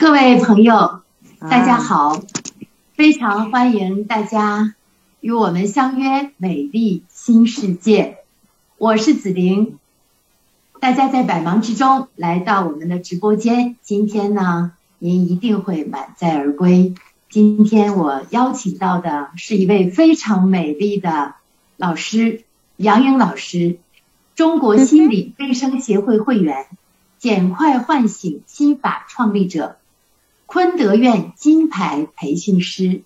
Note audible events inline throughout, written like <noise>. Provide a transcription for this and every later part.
各位朋友，大家好，非常欢迎大家与我们相约美丽新世界。我是紫玲，大家在百忙之中来到我们的直播间，今天呢，您一定会满载而归。今天我邀请到的是一位非常美丽的老师，杨颖老师，中国心理卫生协会会员，简快唤醒心法创立者。昆德院金牌培训师，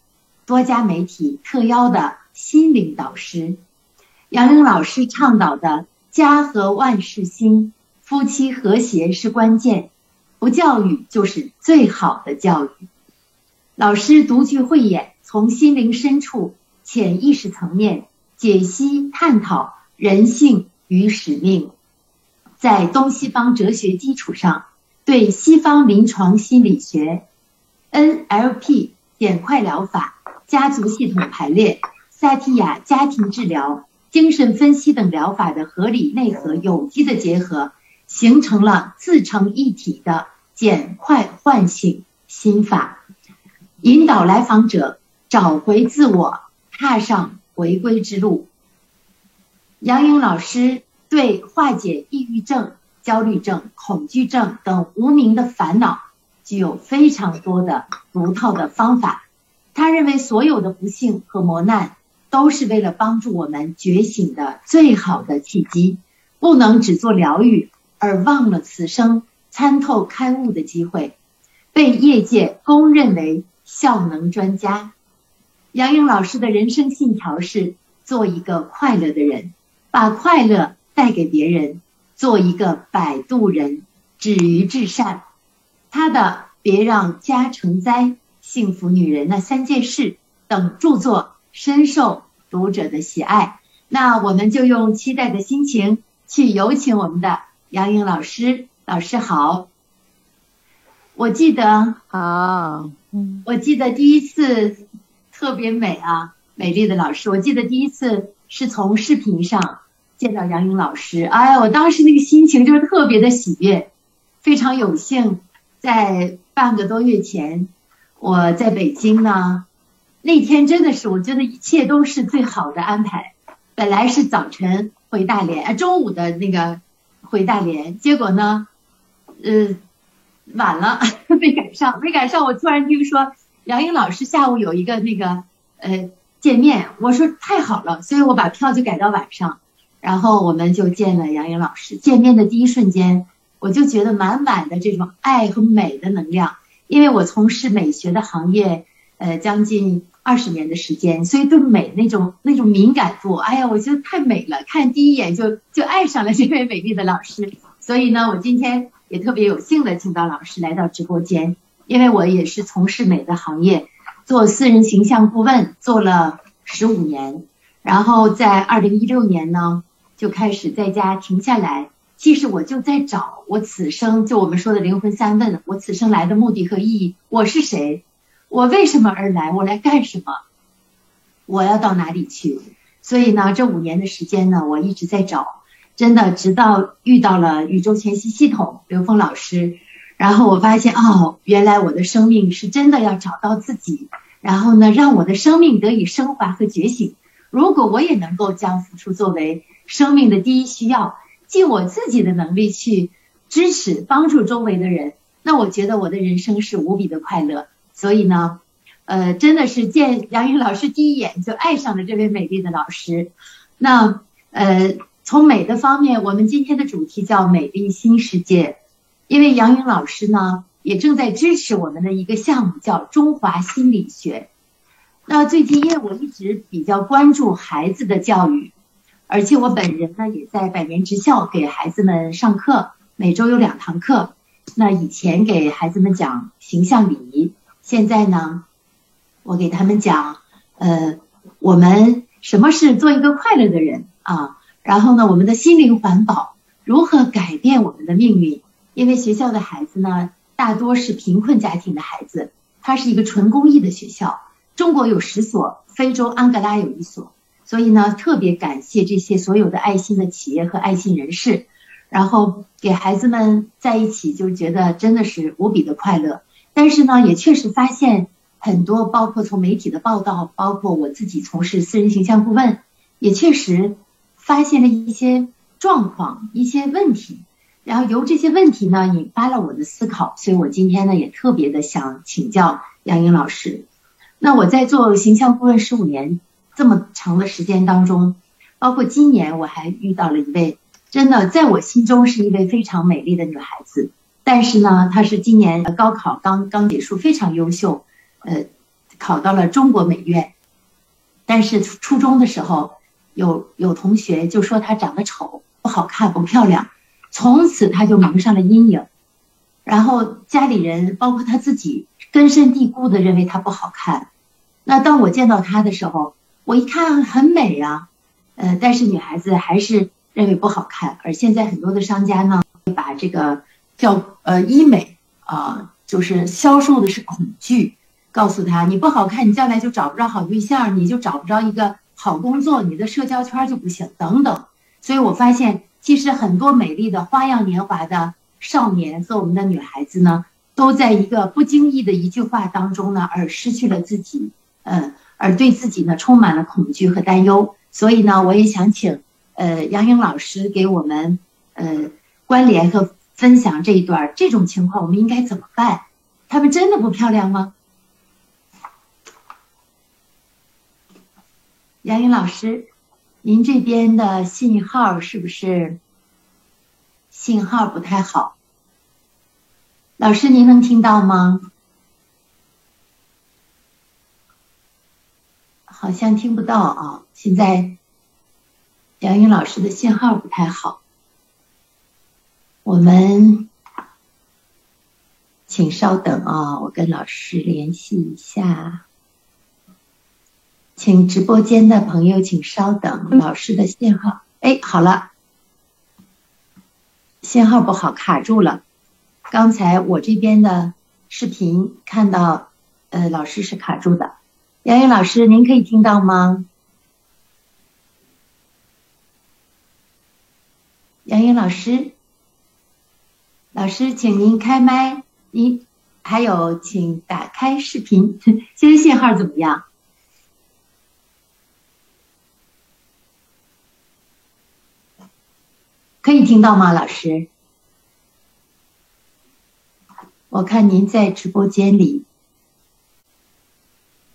多家媒体特邀的心灵导师，杨玲老师倡导的“家和万事兴”，夫妻和谐是关键，不教育就是最好的教育。老师独具慧眼，从心灵深处、潜意识层面解析探讨人性与使命，在东西方哲学基础上，对西方临床心理学。NLP 简快疗法、家族系统排列、萨提亚家庭治疗、精神分析等疗法的合理内核、有机的结合，形成了自成一体的简快唤醒心法，引导来访者找回自我，踏上回归之路。杨颖老师对化解抑郁症、焦虑症、恐惧症等无名的烦恼。具有非常多的独套的方法。他认为所有的不幸和磨难都是为了帮助我们觉醒的最好的契机，不能只做疗愈而忘了此生参透开悟的机会。被业界公认为效能专家。杨颖老师的人生信条是做一个快乐的人，把快乐带给别人，做一个摆渡人，止于至善。他的《别让家成灾》《幸福女人》那三件事等著作深受读者的喜爱，那我们就用期待的心情去有请我们的杨颖老师。老师好，我记得啊，嗯，我记得第一次特别美啊，美丽的老师。我记得第一次是从视频上见到杨颖老师，哎呀，我当时那个心情就是特别的喜悦，非常有幸。在半个多月前，我在北京呢。那天真的是，我觉得一切都是最好的安排。本来是早晨回大连，中午的那个回大连，结果呢，呃，晚了，<laughs> 没赶上，没赶上。我突然听说杨颖老师下午有一个那个呃见面，我说太好了，所以我把票就改到晚上，然后我们就见了杨颖老师。见面的第一瞬间。我就觉得满满的这种爱和美的能量，因为我从事美学的行业，呃，将近二十年的时间，所以对美那种那种敏感度，哎呀，我觉得太美了，看第一眼就就爱上了这位美丽的老师。所以呢，我今天也特别有幸的请到老师来到直播间，因为我也是从事美的行业，做私人形象顾问做了十五年，然后在二零一六年呢，就开始在家停下来。其实我就在找我此生，就我们说的灵魂三问，我此生来的目的和意义，我是谁，我为什么而来，我来干什么，我要到哪里去？所以呢，这五年的时间呢，我一直在找，真的，直到遇到了宇宙全息系统刘峰老师，然后我发现哦，原来我的生命是真的要找到自己，然后呢，让我的生命得以升华和觉醒。如果我也能够将付出作为生命的第一需要。尽我自己的能力去支持、帮助周围的人，那我觉得我的人生是无比的快乐。所以呢，呃，真的是见杨颖老师第一眼就爱上了这位美丽的老师。那呃，从美的方面，我们今天的主题叫“美丽新世界”，因为杨颖老师呢也正在支持我们的一个项目，叫中华心理学。那最近因为我一直比较关注孩子的教育。而且我本人呢，也在百年职校给孩子们上课，每周有两堂课。那以前给孩子们讲形象礼仪，现在呢，我给他们讲，呃，我们什么是做一个快乐的人啊？然后呢，我们的心灵环保如何改变我们的命运？因为学校的孩子呢，大多是贫困家庭的孩子，它是一个纯公益的学校。中国有十所，非洲安哥拉有一所。所以呢，特别感谢这些所有的爱心的企业和爱心人士，然后给孩子们在一起就觉得真的是无比的快乐。但是呢，也确实发现很多，包括从媒体的报道，包括我自己从事私人形象顾问，也确实发现了一些状况、一些问题。然后由这些问题呢，引发了我的思考，所以我今天呢，也特别的想请教杨颖老师。那我在做形象顾问十五年这么长的时间当中，包括今年我还遇到了一位，真的在我心中是一位非常美丽的女孩子。但是呢，她是今年高考刚刚结束，非常优秀，呃，考到了中国美院。但是初中的时候，有有同学就说她长得丑，不好看，不漂亮。从此她就蒙上了阴影，然后家里人包括她自己根深蒂固的认为她不好看。那当我见到她的时候，我一看很美啊，呃，但是女孩子还是认为不好看。而现在很多的商家呢，把这个叫呃医美啊，就是销售的是恐惧，告诉他你不好看，你将来就找不着好对象，你就找不着一个好工作，你的社交圈就不行等等。所以我发现。其实很多美丽的花样年华的少年和我们的女孩子呢，都在一个不经意的一句话当中呢，而失去了自己，嗯，而对自己呢充满了恐惧和担忧。所以呢，我也想请呃杨颖老师给我们呃关联和分享这一段这种情况，我们应该怎么办？她们真的不漂亮吗？杨颖老师。您这边的信号是不是信号不太好？老师，您能听到吗？好像听不到啊！现在杨颖老师的信号不太好，我们请稍等啊，我跟老师联系一下。请直播间的朋友，请稍等，老师的信号，哎，好了，信号不好，卡住了。刚才我这边的视频看到，呃，老师是卡住的。杨颖老师，您可以听到吗？杨颖老师，老师，请您开麦，您还有，请打开视频。<laughs> 现在信号怎么样？可以听到吗，老师？我看您在直播间里，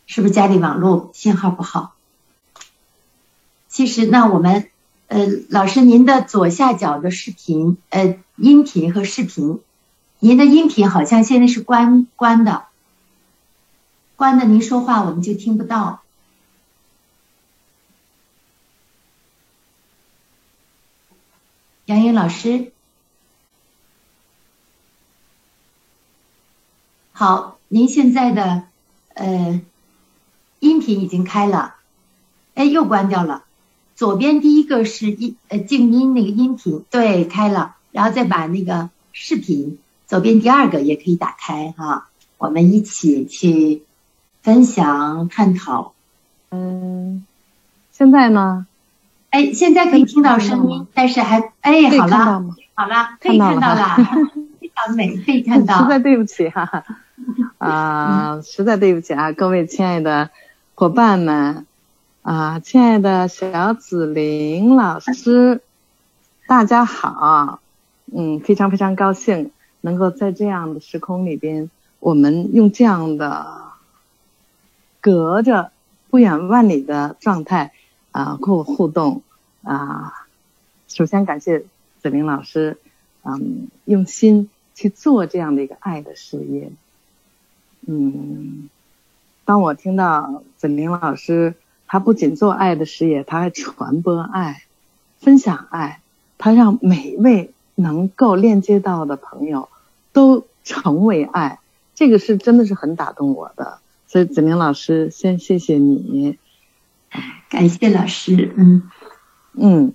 是不是家里网络信号不好？其实，那我们，呃，老师，您的左下角的视频，呃，音频和视频，您的音频好像现在是关关的，关的，您说话我们就听不到。杨颖老师，好，您现在的呃音频已经开了，哎，又关掉了。左边第一个是音呃静音那个音频，对，开了，然后再把那个视频左边第二个也可以打开哈，我们一起去分享探讨。嗯，现在呢？哎，现在可以听到声音，但是还哎，好了，好了，可以看到了，非常美，可以看到。<laughs> 实在对不起哈，啊，实在对不起啊，各位亲爱的伙伴们，啊，亲爱的小紫菱老师，大家好，嗯，非常非常高兴能够在这样的时空里边，我们用这样的隔着不远万里的状态啊，跟我互动。啊，首先感谢子玲老师，嗯，用心去做这样的一个爱的事业。嗯，当我听到子明老师，他不仅做爱的事业，他还传播爱、分享爱，他让每位能够链接到的朋友都成为爱，这个是真的是很打动我的。所以子明老师，先谢谢你，感谢老师，嗯。嗯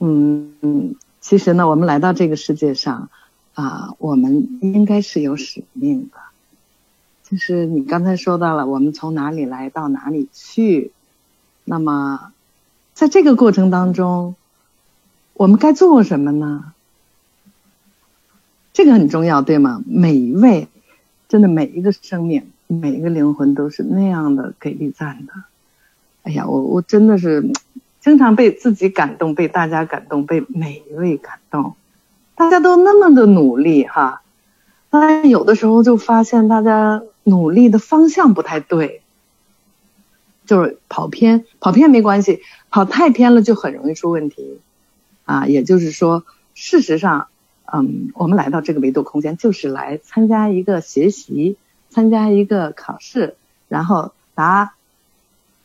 嗯嗯，其实呢，我们来到这个世界上，啊，我们应该是有使命的。就是你刚才说到了，我们从哪里来到哪里去，那么在这个过程当中，我们该做什么呢？这个很重要，对吗？每一位真的每一个生命、每一个灵魂都是那样的给力赞的。哎呀，我我真的是经常被自己感动，被大家感动，被每一位感动。大家都那么的努力哈，但有的时候就发现大家努力的方向不太对，就是跑偏，跑偏没关系，跑太偏了就很容易出问题。啊，也就是说，事实上，嗯，我们来到这个维度空间，就是来参加一个学习，参加一个考试，然后答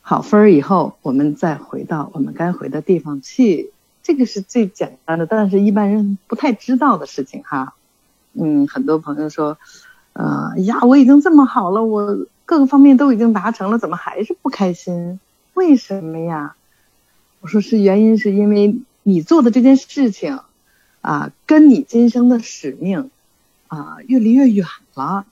好分儿以后，我们再回到我们该回的地方去。这个是最简单的，但是一般人不太知道的事情哈。嗯，很多朋友说，呃，呀，我已经这么好了，我各个方面都已经达成了，怎么还是不开心？为什么呀？我说是原因是因为。你做的这件事情，啊，跟你今生的使命，啊，越离越远了，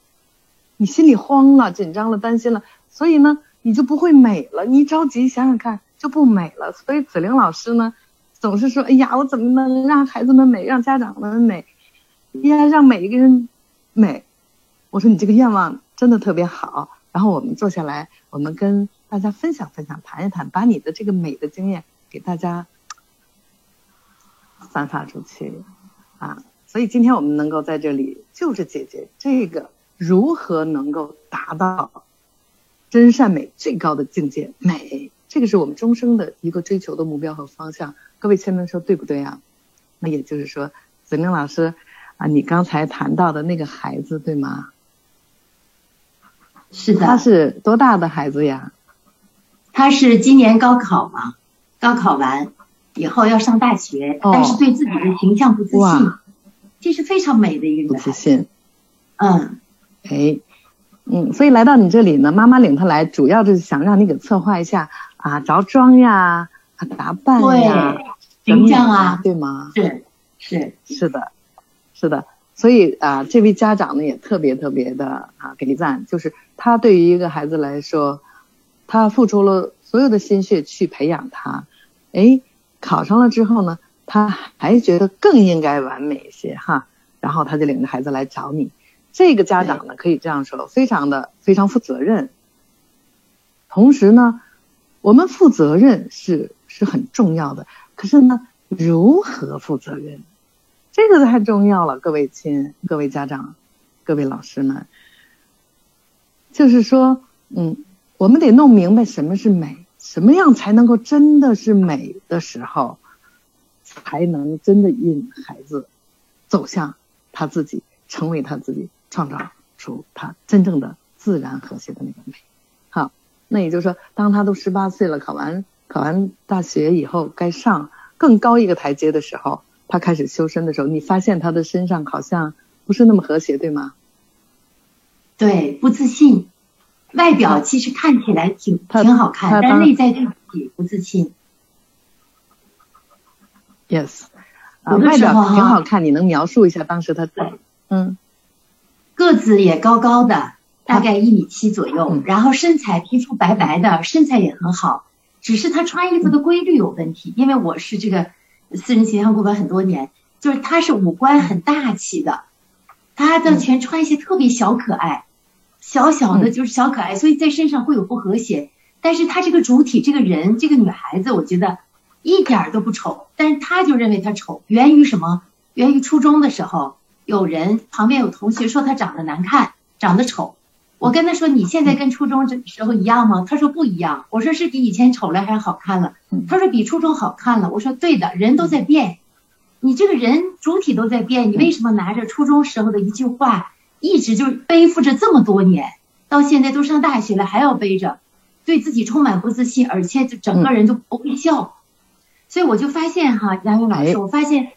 你心里慌了、紧张了、担心了，所以呢，你就不会美了。你着急，想想看，就不美了。所以子玲老师呢，总是说：“哎呀，我怎么能让孩子们美，让家长们美，呀，让每一个人美？”我说：“你这个愿望真的特别好。”然后我们坐下来，我们跟大家分享分享，谈一谈，把你的这个美的经验给大家。散发出去，啊，所以今天我们能够在这里，就是解决这个如何能够达到真善美最高的境界美，这个是我们终生的一个追求的目标和方向。各位亲们说对不对啊？那也就是说，子明老师啊，你刚才谈到的那个孩子对吗？是的。他是多大的孩子呀？他是今年高考嘛，高考完。以后要上大学，但是对自己的形象不自信，这是非常美的一个不自信。嗯，哎，嗯，所以来到你这里呢，妈妈领他来，主要就是想让你给策划一下啊，着装呀，啊，打扮呀，形象啊，对吗？是是是的，是的。所以啊，这位家长呢也特别特别的啊给赞，就是他对于一个孩子来说，他付出了所有的心血去培养他，哎。考上了之后呢，他还觉得更应该完美一些哈，然后他就领着孩子来找你。这个家长呢，可以这样说，非常的非常负责任。同时呢，我们负责任是是很重要的，可是呢，如何负责任，这个太重要了。各位亲，各位家长，各位老师们，就是说，嗯，我们得弄明白什么是美。什么样才能够真的是美的时候，才能真的引孩子走向他自己，成为他自己，创造出他真正的自然和谐的那个美。好，那也就是说，当他都十八岁了，考完考完大学以后，该上更高一个台阶的时候，他开始修身的时候，你发现他的身上好像不是那么和谐，对吗？对，不自信。外表其实看起来挺挺好看，但内在对自己不自信。Yes，啊，外表挺好看，你能描述一下当时他在？嗯，个子也高高的，大概一米七左右，然后身材皮肤白白的，身材也很好，只是他穿衣服的规律有问题。因为我是这个私人形象顾问很多年，就是他是五官很大气的，他的全穿一些特别小可爱。小小的就是小可爱，所以在身上会有不和谐。但是她这个主体，这个人，这个女孩子，我觉得一点都不丑。但是她就认为她丑，源于什么？源于初中的时候，有人旁边有同学说她长得难看，长得丑。我跟他说：“你现在跟初中这时候一样吗？”他说：“不一样。”我说：“是比以前丑了还是好看了？”他说：“比初中好看了。”我说：“对的，人都在变，你这个人主体都在变，你为什么拿着初中时候的一句话？”一直就背负着这么多年，到现在都上大学了还要背着，对自己充满不自信，而且就整个人就不会笑。所以我就发现哈，杨云老师，我发现，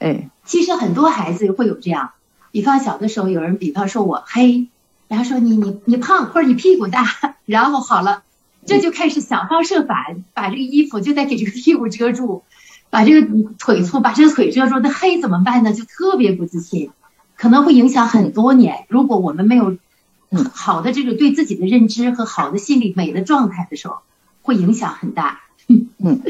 哎，其实很多孩子会有这样，比方小的时候有人比方说我黑，然后说你你你胖或者你屁股大，<laughs> 然后好了，这就开始想方设法把这个衣服就得给这个屁股遮住，把这个腿粗把这个腿遮住，那黑怎么办呢？就特别不自信。可能会影响很多年。如果我们没有好的这个对自己的认知和好的心理美的状态的时候，会影响很大。<laughs> 嗯，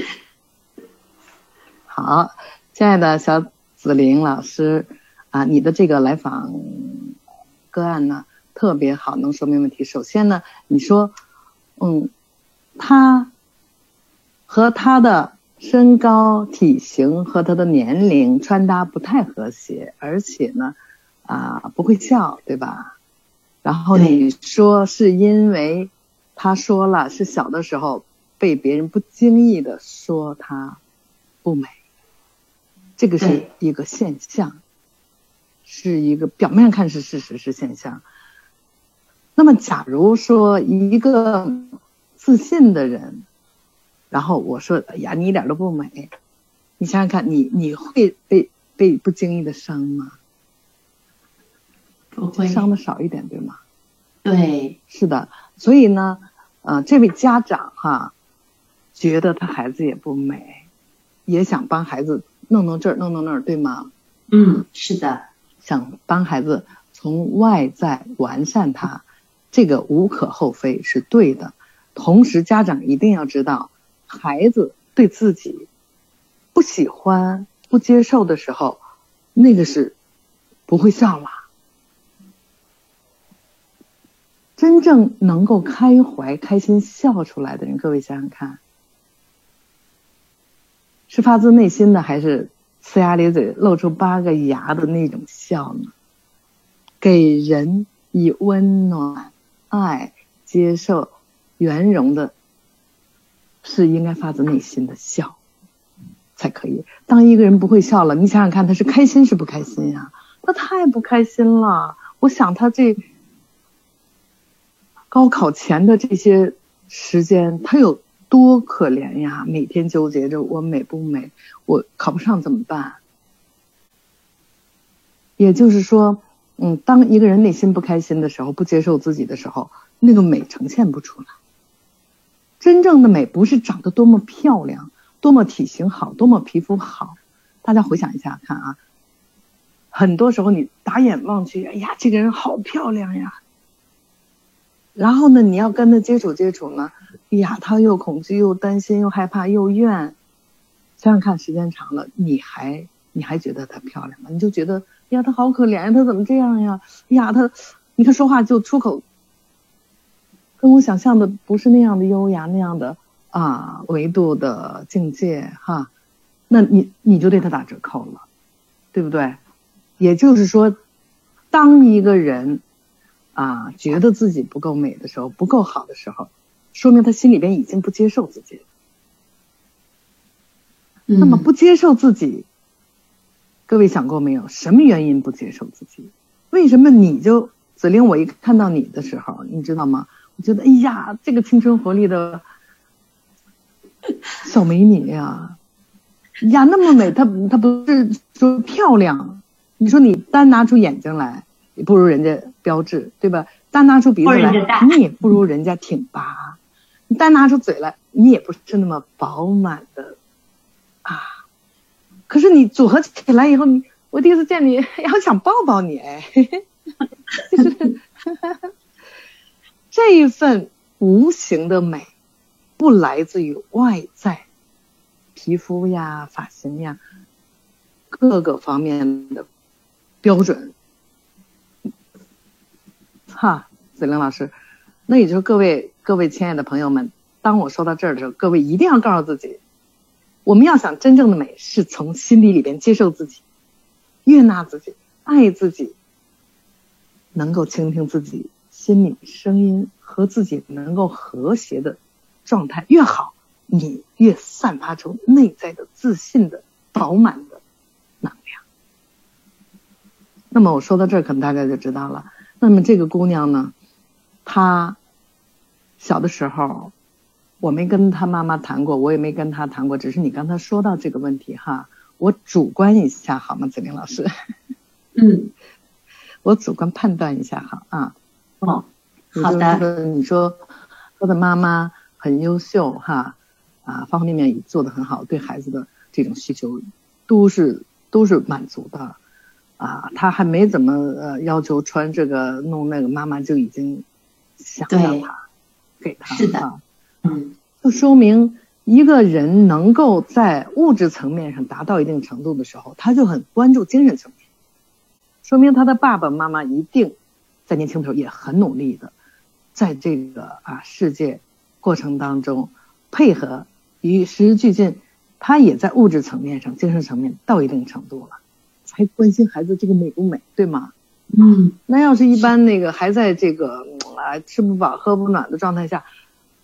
好，亲爱的小紫菱老师啊，你的这个来访个案呢，特别好，能说明问题。首先呢，你说，嗯，他和他的身高、体型和他的年龄穿搭不太和谐，而且呢，啊，不会笑，对吧？然后你说是因为他说了是小的时候被别人不经意的说他不美，这个是一个现象，是一个表面看是事实是现象。那么假如说一个自信的人，然后我说哎呀你一点都不美，你想想看你你会被被不经意的伤吗？不会伤的少一点，对吗？对，是的。所以呢，呃，这位家长哈，觉得他孩子也不美，也想帮孩子弄弄这儿弄弄那儿，对吗？嗯，是的，想帮孩子从外在完善他，这个无可厚非，是对的。同时，家长一定要知道，孩子对自己不喜欢、不接受的时候，那个是不会笑了。真正能够开怀、开心笑出来的人，各位想想看，是发自内心的，还是呲牙咧嘴、露出八个牙的那种笑呢？给人以温暖、爱、接受、圆融的，是应该发自内心的笑才可以。当一个人不会笑了，你想想看，他是开心是不开心呀？他太不开心了。我想他这。高考前的这些时间，他有多可怜呀！每天纠结着我美不美，我考不上怎么办？也就是说，嗯，当一个人内心不开心的时候，不接受自己的时候，那个美呈现不出来。真正的美不是长得多么漂亮，多么体型好，多么皮肤好。大家回想一下看啊，很多时候你打眼望去，哎呀，这个人好漂亮呀。然后呢，你要跟他接触接触呢，呀，他又恐惧又担心又害怕又怨，想想看，时间长了，你还你还觉得她漂亮吗？你就觉得呀，她好可怜呀，她怎么这样呀？呀，她，你看说话就出口，跟我想象的不是那样的优雅那样的啊维度的境界哈，那你你就对他打折扣了，对不对？也就是说，当一个人。啊，觉得自己不够美的时候，不够好的时候，说明他心里边已经不接受自己了。那么不接受自己，各位想过没有？什么原因不接受自己？为什么你就子玲？我一看到你的时候，你知道吗？我觉得，哎呀，这个青春活力的小美女呀，呀，那么美，她她不是说漂亮？你说你单拿出眼睛来。也不如人家标致，对吧？单拿出鼻子来，你也不如人家挺拔；你单拿出嘴来，你也不是那么饱满的啊。可是你组合起来以后，你我第一次见你，我想抱抱你哎。<laughs> 这一份无形的美，不来自于外在，皮肤呀、发型呀，各个方面的标准。哈，子玲老师，那也就是各位各位亲爱的朋友们，当我说到这儿的时候，各位一定要告诉自己，我们要想真正的美，是从心底里边接受自己，悦纳自己，爱自己，能够倾听自己心里声音和自己能够和谐的状态越好，你越散发出内在的自信的饱满的能量。那么我说到这儿，可能大家就知道了。那么这个姑娘呢，她小的时候，我没跟他妈妈谈过，我也没跟他谈过，只是你刚才说到这个问题哈，我主观一下好吗，子明老师？嗯，<laughs> 我主观判断一下哈啊。哦，好的。你说他的妈妈很优秀哈，啊，方方面面也做得很好，对孩子的这种需求都是都是满足的。啊，他还没怎么呃要求穿这个弄那个，妈妈就已经想让他给他。是的，嗯，就说明一个人能够在物质层面上达到一定程度的时候，他就很关注精神层面，说明他的爸爸妈妈一定在年轻的时候也很努力的，在这个啊世界过程当中配合与时俱进，他也在物质层面上、精神层面到一定程度了，才关心孩子这个美不美，对吗？嗯，那要是一般那个还在这个啊吃不饱喝不暖的状态下，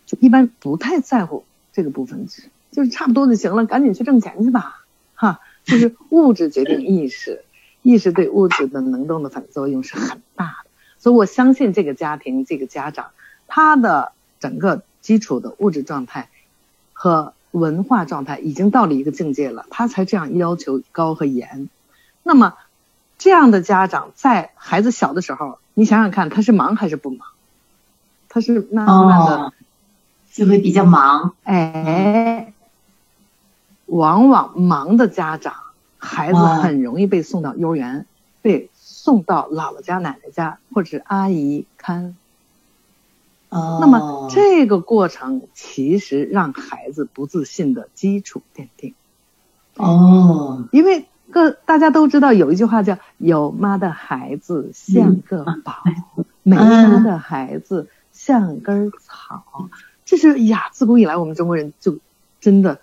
就一般不太在乎这个部分，就是差不多就行了，赶紧去挣钱去吧，哈，就是物质决定意识。意识对物质的能动的反作用是很大的，所以我相信这个家庭这个家长，他的整个基础的物质状态和文化状态已经到了一个境界了，他才这样要求高和严。那么这样的家长在孩子小的时候，你想想看，他是忙还是不忙？他是慢慢的就会比较忙，哎，往往忙的家长。孩子很容易被送到幼儿园，被送到姥姥家、奶奶家，或者是阿姨看。哦。那么这个过程其实让孩子不自信的基础奠定。哦。因为个大家都知道有一句话叫“有妈的孩子像个宝，没妈的孩子像根草”。这是呀，自古以来我们中国人就真的。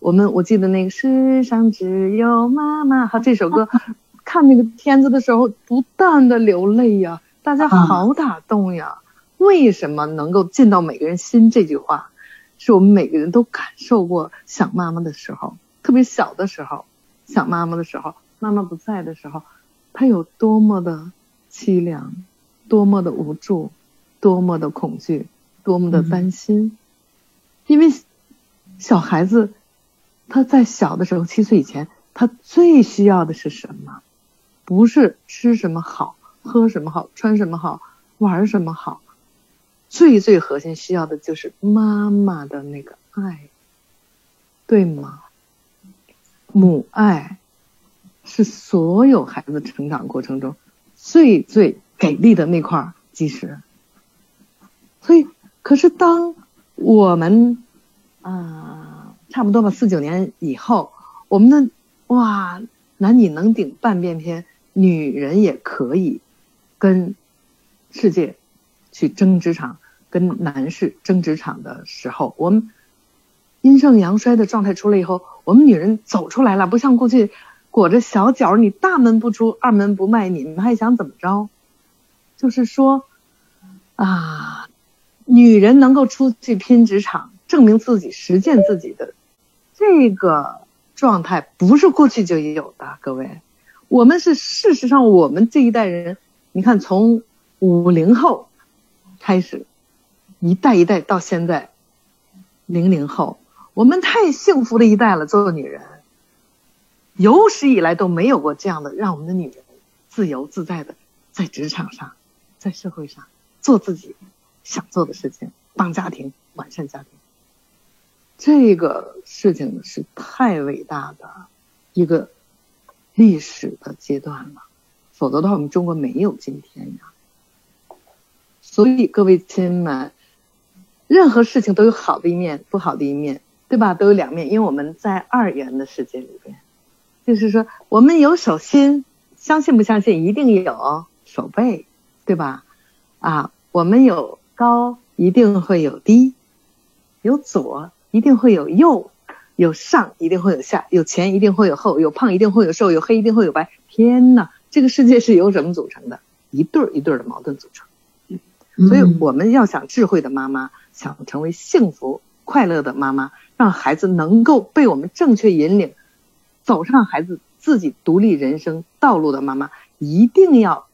我们我记得那个世上只有妈妈哈这首歌，<laughs> 看那个片子的时候不断的流泪呀，大家好打动呀。为什么能够进到每个人心？这句话，是我们每个人都感受过想妈妈的时候，特别小的时候，想妈妈的时候，妈妈不在的时候，她有多么的凄凉，多么的无助，多么的恐惧，多么的担心，因为小孩子。他在小的时候，七岁以前，他最需要的是什么？不是吃什么好，喝什么好，穿什么好，玩什么好，最最核心需要的就是妈妈的那个爱，对吗？母爱是所有孩子成长过程中最最给力的那块基石。所以，可是当我们啊。差不多吧，四九年以后，我们的哇，男女能顶半边天，女人也可以跟世界去争职场，跟男士争职场的时候，我们阴盛阳衰的状态出来以后，我们女人走出来了，不像过去裹着小脚，你大门不出，二门不迈，你们还想怎么着？就是说啊，女人能够出去拼职场，证明自己，实践自己的。这个状态不是过去就有的，各位，我们是事实上，我们这一代人，你看从五零后开始，一代一代到现在零零后，我们太幸福的一代了。做女人，有史以来都没有过这样的让我们的女人自由自在的在职场上，在社会上做自己想做的事情，帮家庭，完善家庭。这个事情是太伟大的一个历史的阶段了，否则的话，我们中国没有今天呀。所以各位亲们，任何事情都有好的一面，不好的一面，对吧？都有两面，因为我们在二元的世界里边，就是说，我们有手心，相信不相信？一定有手背，对吧？啊，我们有高，一定会有低，有左。一定会有右，有上，一定会有下，有前，一定会有后，有胖，一定会有瘦，有黑，一定会有白。天呐，这个世界是由什么组成的？一对儿一对儿的矛盾组成。所以我们要想智慧的妈妈，想成为幸福快乐的妈妈，让孩子能够被我们正确引领，走上孩子自己独立人生道路的妈妈，一定要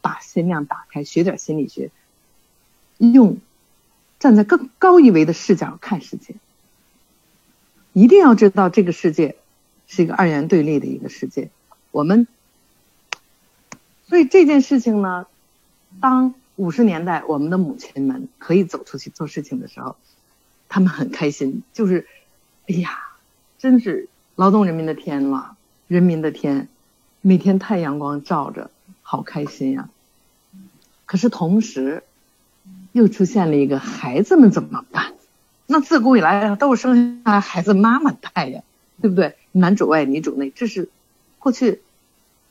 把心量打开，学点心理学，用。站在更高一维的视角看世界，一定要知道这个世界是一个二元对立的一个世界。我们，所以这件事情呢，当五十年代我们的母亲们可以走出去做事情的时候，他们很开心，就是，哎呀，真是劳动人民的天了，人民的天，每天太阳光照着，好开心呀。可是同时，又出现了一个孩子们怎么办？那自古以来都是生下孩子妈妈带呀，对不对？男主外女主内，这是过去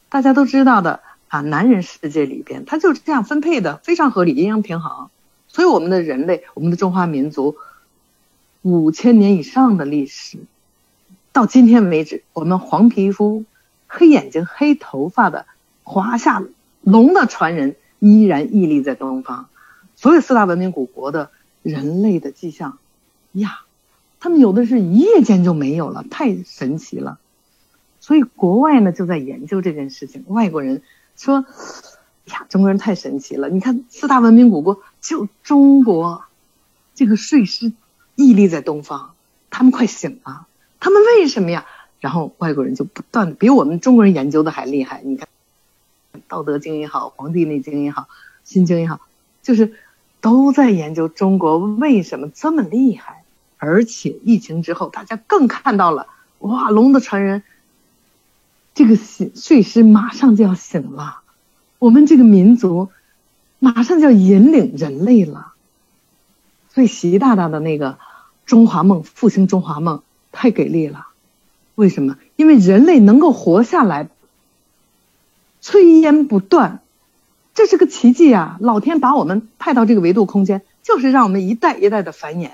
大家都知道的啊男人世界里边，他就是这样分配的，非常合理，阴阳平衡。所以我们的人类，我们的中华民族，五千年以上的历史，到今天为止，我们黄皮肤、黑眼睛、黑头发的华夏龙的传人依然屹立在东方。所有四大文明古国的人类的迹象呀，他们有的是一夜间就没有了，太神奇了。所以国外呢就在研究这件事情，外国人说。呀，中国人太神奇了！你看四大文明古国，就中国这个睡狮屹立在东方，他们快醒了，他们为什么呀？然后外国人就不断的比我们中国人研究的还厉害。你看《道德经》也好，《黄帝内经》也好，《心经》也好，就是都在研究中国为什么这么厉害。而且疫情之后，大家更看到了哇，龙的传人，这个醒睡狮马上就要醒了。我们这个民族马上就要引领人类了，所以习大大的那个中华梦复兴中华梦太给力了。为什么？因为人类能够活下来，炊烟不断，这是个奇迹啊！老天把我们派到这个维度空间，就是让我们一代一代的繁衍，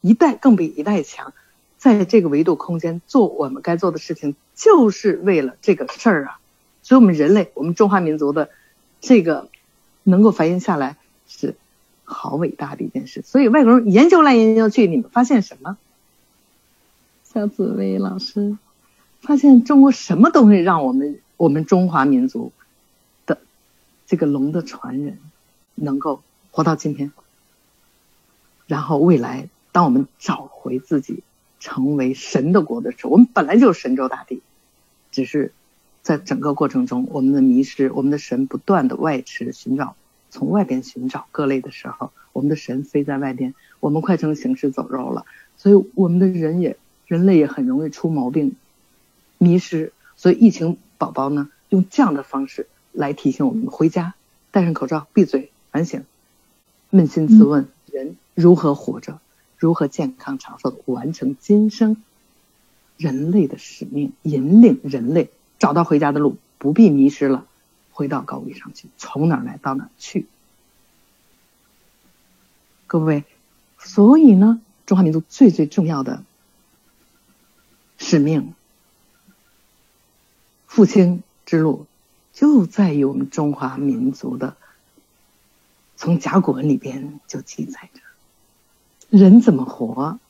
一代更比一代强，在这个维度空间做我们该做的事情，就是为了这个事儿啊。所以，我们人类，我们中华民族的这个能够繁衍下来，是好伟大的一件事。所以，外国人研究来研究去，你们发现什么？小紫薇老师发现中国什么东西让我们我们中华民族的这个龙的传人能够活到今天？然后，未来当我们找回自己，成为神的国的时候，我们本来就是神州大地，只是。在整个过程中，我们的迷失，我们的神不断的外驰寻找，从外边寻找各类的时候，我们的神飞在外边，我们快成行尸走肉了。所以我们的人也，人类也很容易出毛病，迷失。所以疫情宝宝呢，用这样的方式来提醒我们回家，戴上口罩，闭嘴，反省，扪心自问，人如何活着，如何健康长寿完成今生人类的使命，引领人类。找到回家的路，不必迷失了，回到高位上去，从哪来到哪去。各位，所以呢，中华民族最最重要的使命，复兴之路，就在于我们中华民族的，从甲骨文里边就记载着，人怎么活。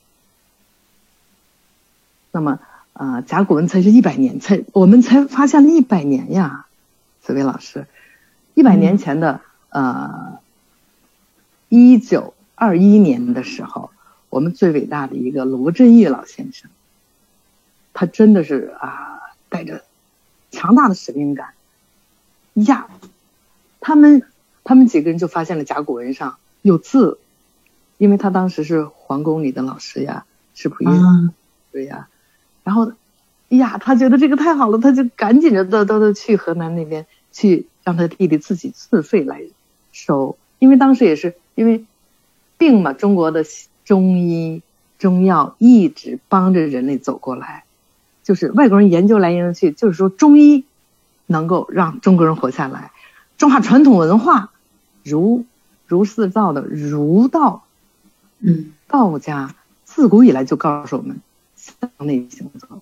那么。啊，甲骨文才是一百年，才我们才发现了一百年呀，紫薇老师，一百年前的呃，一九二一年的时候，我们最伟大的一个罗振玉老先生，他真的是啊，带着强大的使命感呀，他们他们几个人就发现了甲骨文上有字，因为他当时是皇宫里的老师呀，是不？对呀。然后，哎呀，他觉得这个太好了，他就赶紧着都都都去河南那边去，让他弟弟自己自费来收。因为当时也是因为病嘛，中国的中医中药一直帮着人类走过来，就是外国人研究来研究去，就是说中医能够让中国人活下来。中华传统文化儒儒释道的儒道，嗯，道家自古以来就告诉我们。向内行走，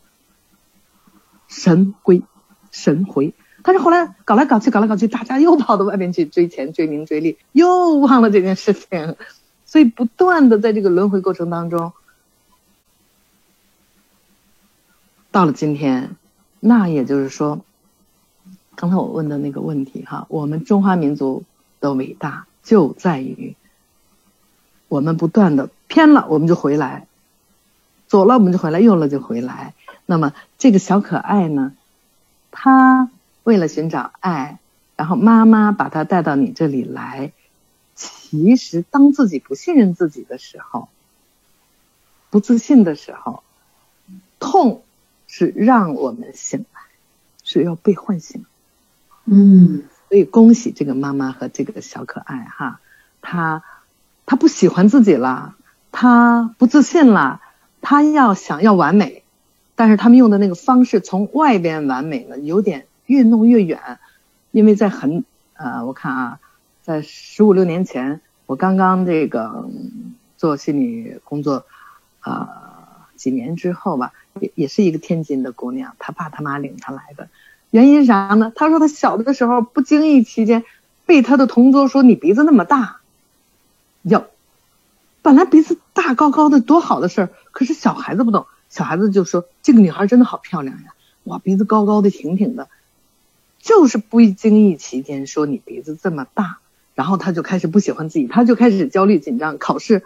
神归神回。但是后来搞来搞去，搞来搞去，大家又跑到外面去追钱、追名、追利，又忘了这件事情。<laughs> 所以不断的在这个轮回过程当中，到了今天，那也就是说，刚才我问的那个问题哈，我们中华民族的伟大就在于，我们不断的偏了，我们就回来。左了我们就回来，右了就回来。那么这个小可爱呢，他为了寻找爱，然后妈妈把他带到你这里来。其实当自己不信任自己的时候，不自信的时候，痛是让我们醒来，是要被唤醒。嗯，所以恭喜这个妈妈和这个小可爱哈，他他不喜欢自己了，他不自信了。他要想要完美，但是他们用的那个方式从外边完美了，有点越弄越远，因为在很呃，我看啊，在十五六年前，我刚刚这个做心理工作，呃，几年之后吧，也也是一个天津的姑娘，她爸她妈领她来的，原因啥呢？他说他小的时候不经意期间被他的同桌说你鼻子那么大，哟，本来鼻子大高高的多好的事儿，可是小孩子不懂，小孩子就说这个女孩真的好漂亮呀，哇，鼻子高高的挺挺的。就是不经意期间说你鼻子这么大，然后他就开始不喜欢自己，他就开始焦虑紧张。考试，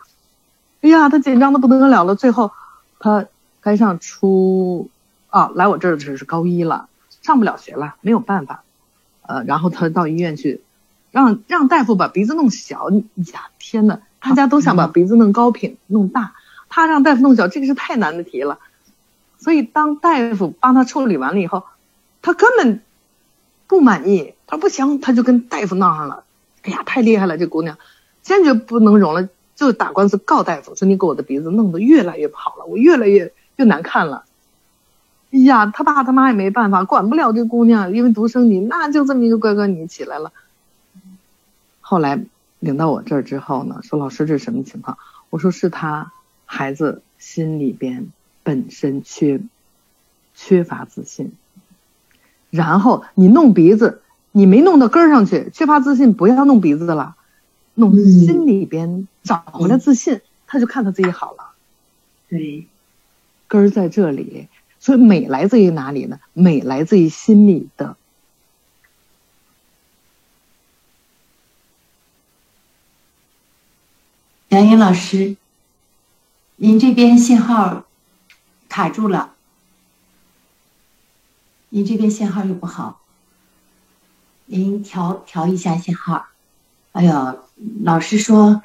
哎呀，他紧张的不得了了。最后，他该上初，啊，来我这儿的时候是高一了，上不了学了，没有办法。呃，然后他到医院去，让让大夫把鼻子弄小。呀，天呐，大家都想把鼻子弄高品弄大，他让大夫弄小，这个是太难的题了。所以当大夫帮他处理完了以后，他根本。不满意，他说不行，他就跟大夫闹上了。哎呀，太厉害了，这姑娘，坚决不能容了，就打官司告大夫，说你给我的鼻子弄得越来越不好了，我越来越越难看了。哎呀，他爸他妈也没办法，管不了这姑娘，因为独生女，那就这么一个乖乖女起来了。后来领到我这儿之后呢，说老师这是什么情况？我说是他孩子心里边本身缺缺乏自信。然后你弄鼻子，你没弄到根儿上去，缺乏自信，不要弄鼻子的了，弄心里边找回来自信，他就看他自己好了。对，根儿在这里，所以美来自于哪里呢？美来自于心里的。杨颖老师，您这边信号卡住了。您这边信号又不好，您调调一下信号。哎呦，老师说，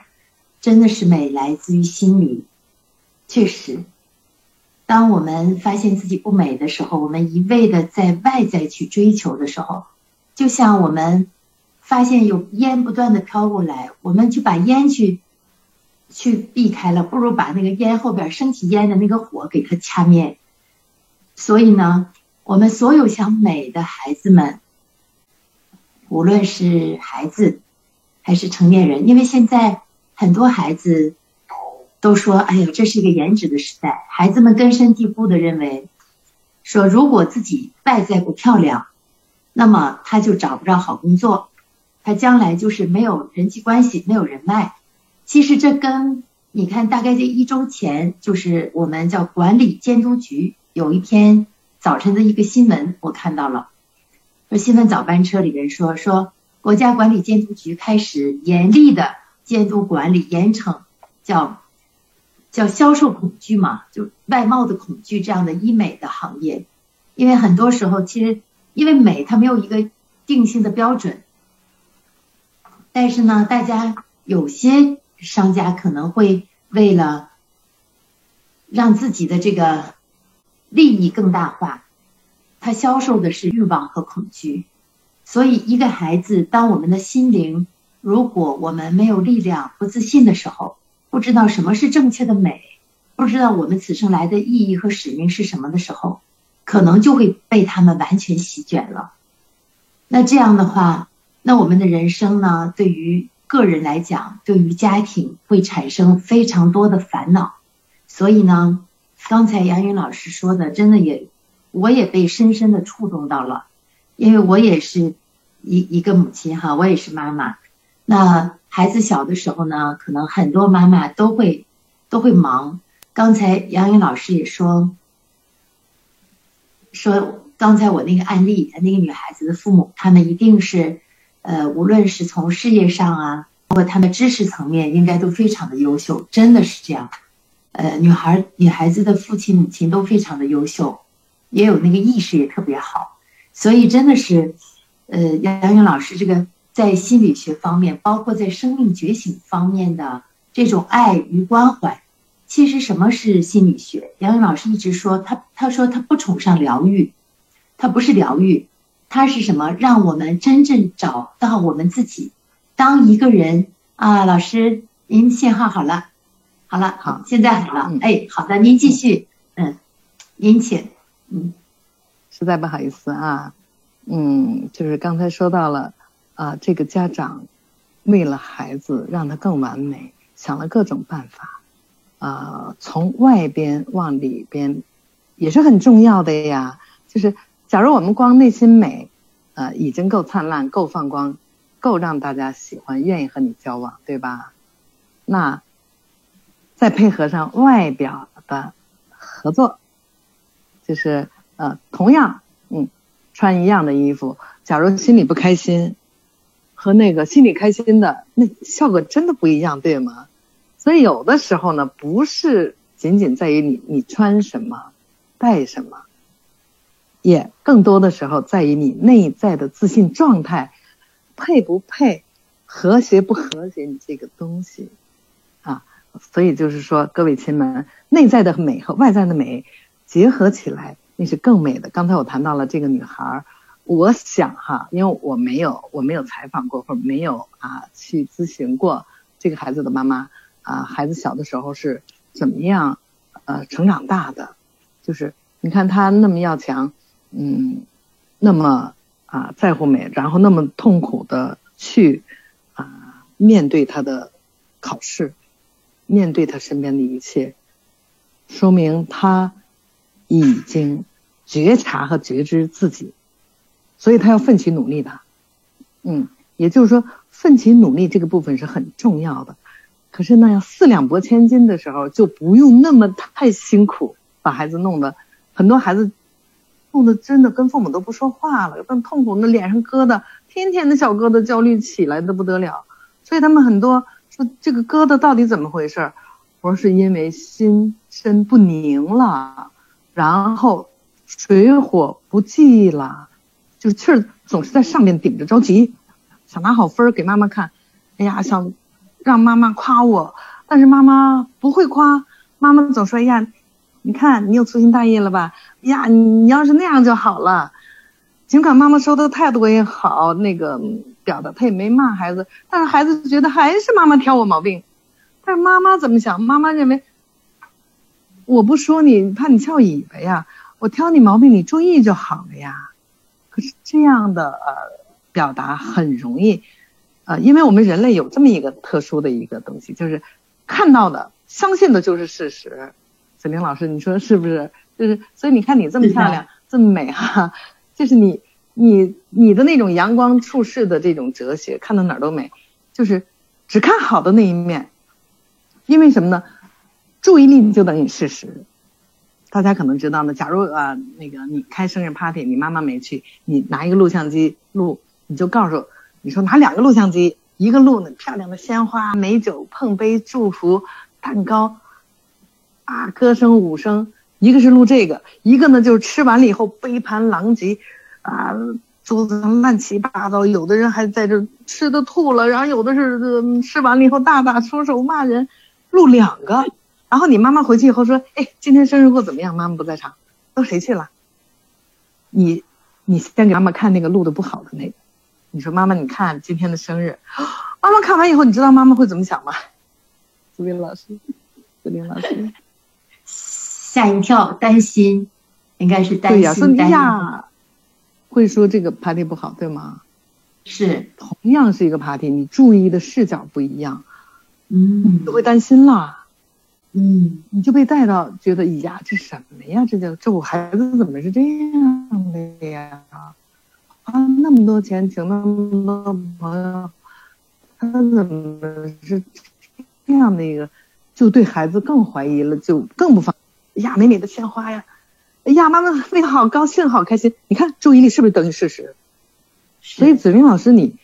真的是美来自于心里。确实，当我们发现自己不美的时候，我们一味的在外在去追求的时候，就像我们发现有烟不断的飘过来，我们就把烟去去避开了，不如把那个烟后边升起烟的那个火给它掐灭。所以呢。我们所有想美的孩子们，无论是孩子还是成年人，因为现在很多孩子都说：“哎呀，这是一个颜值的时代。”孩子们根深蒂固的认为，说如果自己外在不漂亮，那么他就找不着好工作，他将来就是没有人际关系、没有人脉。其实这跟你看，大概在一周前，就是我们叫管理监督局有一篇。早晨的一个新闻，我看到了，说新闻早班车里边说说国家管理监督局开始严厉的监督管理，严惩叫叫销售恐惧嘛，就外貌的恐惧这样的医美的行业，因为很多时候其实因为美它没有一个定性的标准，但是呢，大家有些商家可能会为了让自己的这个。利益更大化，他销售的是欲望和恐惧，所以一个孩子，当我们的心灵，如果我们没有力量、不自信的时候，不知道什么是正确的美，不知道我们此生来的意义和使命是什么的时候，可能就会被他们完全席卷了。那这样的话，那我们的人生呢？对于个人来讲，对于家庭会产生非常多的烦恼，所以呢。刚才杨云老师说的，真的也，我也被深深的触动到了，因为我也是一一个母亲哈，我也是妈妈。那孩子小的时候呢，可能很多妈妈都会都会忙。刚才杨云老师也说，说刚才我那个案例，那个女孩子的父母，他们一定是，呃，无论是从事业上啊，包括他们知识层面，应该都非常的优秀，真的是这样。呃，女孩、女孩子的父亲、母亲都非常的优秀，也有那个意识也特别好，所以真的是，呃，杨云老师这个在心理学方面，包括在生命觉醒方面的这种爱与关怀，其实什么是心理学？杨云老师一直说他，他说他不崇尚疗愈，他不是疗愈，他是什么？让我们真正找到我们自己。当一个人啊，老师，您信号好了。好了，好，现在好了，哎，好的，您继续，嗯，您请，嗯，实在不好意思啊，嗯，就是刚才说到了啊，这个家长为了孩子让他更完美，想了各种办法啊，从外边往里边也是很重要的呀。就是假如我们光内心美，啊，已经够灿烂、够放光、够让大家喜欢、愿意和你交往，对吧？那再配合上外表的合作，就是呃，同样，嗯，穿一样的衣服，假如心里不开心，和那个心里开心的那效果真的不一样，对吗？所以有的时候呢，不是仅仅在于你你穿什么、戴什么，也更多的时候在于你内在的自信状态配不配、和谐不和谐，你这个东西啊。所以就是说，各位亲们，内在的美和外在的美结合起来，那是更美的。刚才我谈到了这个女孩，我想哈，因为我没有我没有采访过，或者没有啊去咨询过这个孩子的妈妈啊，孩子小的时候是怎么样呃成长大的？就是你看他那么要强，嗯，那么啊在乎美，然后那么痛苦的去啊面对他的考试。面对他身边的一切，说明他已经觉察和觉知自己，所以他要奋起努力的。嗯，也就是说，奋起努力这个部分是很重要的。可是那样四两拨千斤的时候，就不用那么太辛苦，把孩子弄得很多孩子弄得真的跟父母都不说话了，更痛苦，那脸上疙瘩，天天的小疙瘩，焦虑起来的不得了。所以他们很多。说这个疙瘩到底怎么回事？我说是因为心身不宁了，然后水火不济了，就气儿总是在上面顶着，着急，想拿好分给妈妈看。哎呀，想让妈妈夸我，但是妈妈不会夸，妈妈总说：“哎呀，你看你又粗心大意了吧？呀，你要是那样就好了。”尽管妈妈说的态度也好，那个。表达他也没骂孩子，但是孩子觉得还是妈妈挑我毛病。但是妈妈怎么想？妈妈认为我不说你，怕你翘尾巴呀。我挑你毛病，你注意就好了呀。可是这样的呃表达很容易，呃，因为我们人类有这么一个特殊的一个东西，就是看到的、相信的就是事实。子玲老师，你说是不是？就是所以你看你这么漂亮，这么美哈，就是你。你你的那种阳光处世的这种哲学，看到哪儿都美，就是只看好的那一面，因为什么呢？注意力就等于事实。大家可能知道呢，假如啊那个你开生日 party，你妈妈没去，你拿一个录像机录，你就告诉你说拿两个录像机，一个录呢漂亮的鲜花、美酒、碰杯、祝福、蛋糕，啊歌声、舞声，一个是录这个，一个呢就是吃完了以后杯盘狼藉。啊，桌子上乱七八糟，有的人还在这吃的吐了，然后有的是吃完了以后大打出手骂人，录两个，然后你妈妈回去以后说，哎，今天生日过怎么样？妈妈不在场，都谁去了？你，你先给妈妈看那个录的不好的那个，你说妈妈，你看今天的生日，<gasps> 妈妈看完以后，你知道妈妈会怎么想吗？子林老师，子林老师，吓一跳，担心，应该是担心担心。会说这个 party 不好，对吗？是，同样是一个 party，你注意的视角不一样，嗯，就会担心了，嗯，你就被带到觉得，呀，这什么呀？这叫这我孩子怎么是这样的呀？花那么多钱请那么多朋友，他怎么是这样的一个？就对孩子更怀疑了，就更不放呀，美美的鲜花呀。哎呀，妈妈那个好高兴，好开心！你看，注意力是不是等于事实？所以子明老师，你，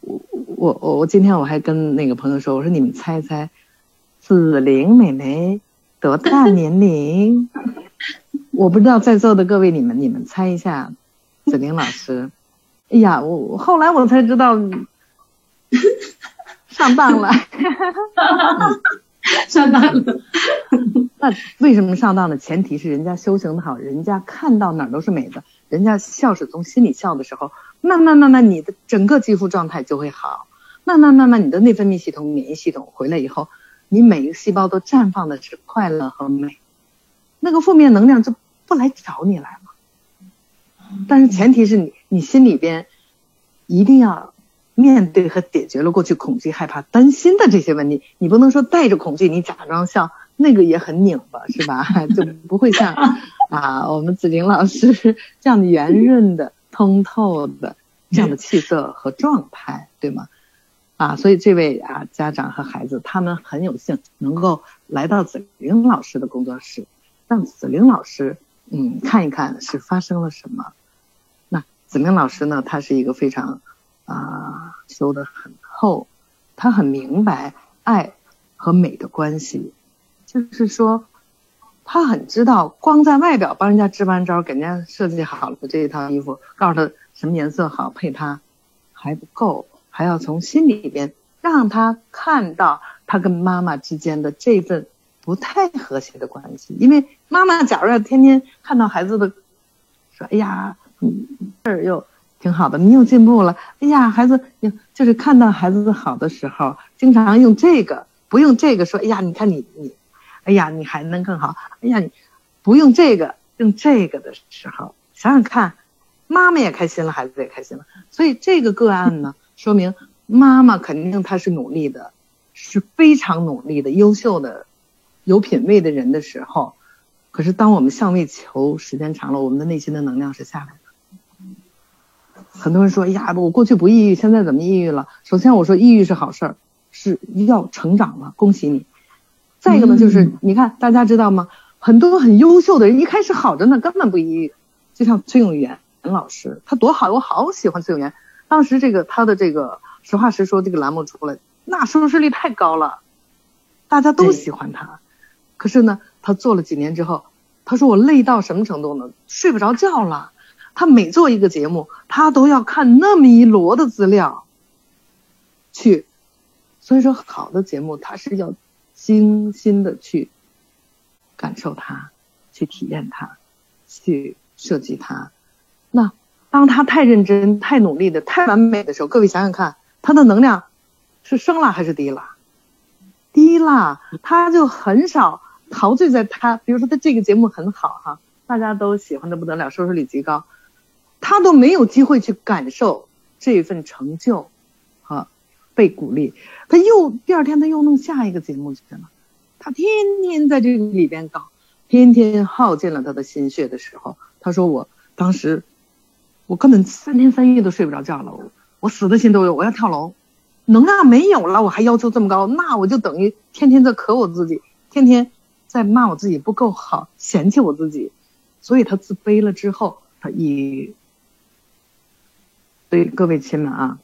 我我我我今天我还跟那个朋友说，我说你们猜猜，子玲妹妹多大年龄？我不知道在座的各位你们，你们猜一下，紫菱老师。哎呀，我后来我才知道，上当了。<laughs> 上当了，<laughs> 那为什么上当呢？前提是人家修行的好，人家看到哪儿都是美的，人家笑是从心里笑的时候，慢慢慢慢你的整个肌肤状态就会好，慢慢慢慢你的内分泌系统、免疫系统回来以后，你每一个细胞都绽放的是快乐和美，那个负面能量就不来找你来了。但是前提是你你心里边一定要面对和解决了过去恐惧、害怕、担心的这些问题。你不能说带着恐惧你假装笑，那个也很拧巴，是吧？<laughs> 就不会像啊我们子玲老师这样的圆润的、通透的这样的气色和状态，对吗？啊，所以这位啊家长和孩子，他们很有幸能够来到子玲老师的工作室，让子玲老师嗯看一看是发生了什么。那子玲老师呢，他是一个非常啊修的很厚，他很明白爱和美的关系，就是说他很知道，光在外表帮人家支完招，给人家设计好了这一套衣服，告诉他什么颜色好配他还不够。还要从心里边让他看到他跟妈妈之间的这份不太和谐的关系，因为妈妈假如要天天看到孩子的说，哎呀，嗯，这儿又挺好的，你又进步了，哎呀，孩子，就是看到孩子好的时候，经常用这个，不用这个说，哎呀，你看你你，哎呀，你还能更好，哎呀，你不用这个，用这个的时候，想想看，妈妈也开心了，孩子也开心了，所以这个个案呢。说明妈妈肯定她是努力的，是非常努力的、优秀的、有品位的人的时候，可是当我们向外求时间长了，我们的内心的能量是下来的。很多人说：“哎呀，我过去不抑郁，现在怎么抑郁了？”首先我说，抑郁是好事儿，是要成长了，恭喜你。再一个呢，就是你看大家知道吗？很多很优秀的人一开始好着呢，根本不抑郁。就像崔永元老师，他多好，我好喜欢崔永元。当时这个他的这个实话实说这个栏目出来，那收视率太高了，大家都喜欢他。可是呢，他做了几年之后，他说我累到什么程度呢？睡不着觉了。他每做一个节目，他都要看那么一摞的资料，去。所以说，好的节目他是要精心的去感受它，去体验它，去设计它。当他太认真、太努力的、太完美的时候，各位想想看，他的能量是升了还是低了？低了，他就很少陶醉在他，比如说他这个节目很好哈，大家都喜欢的不得了，收视率极高，他都没有机会去感受这份成就和被鼓励。他又第二天他又弄下一个节目去了，他天天在这里边搞，天天耗尽了他的心血的时候，他说我当时。我根本三天三夜都睡不着觉了，我死的心都有，我要跳楼，能量没有了，我还要求这么高，那我就等于天天在可我自己，天天在骂我自己不够好，嫌弃我自己，所以他自卑了之后，他抑郁。所以各位亲们啊，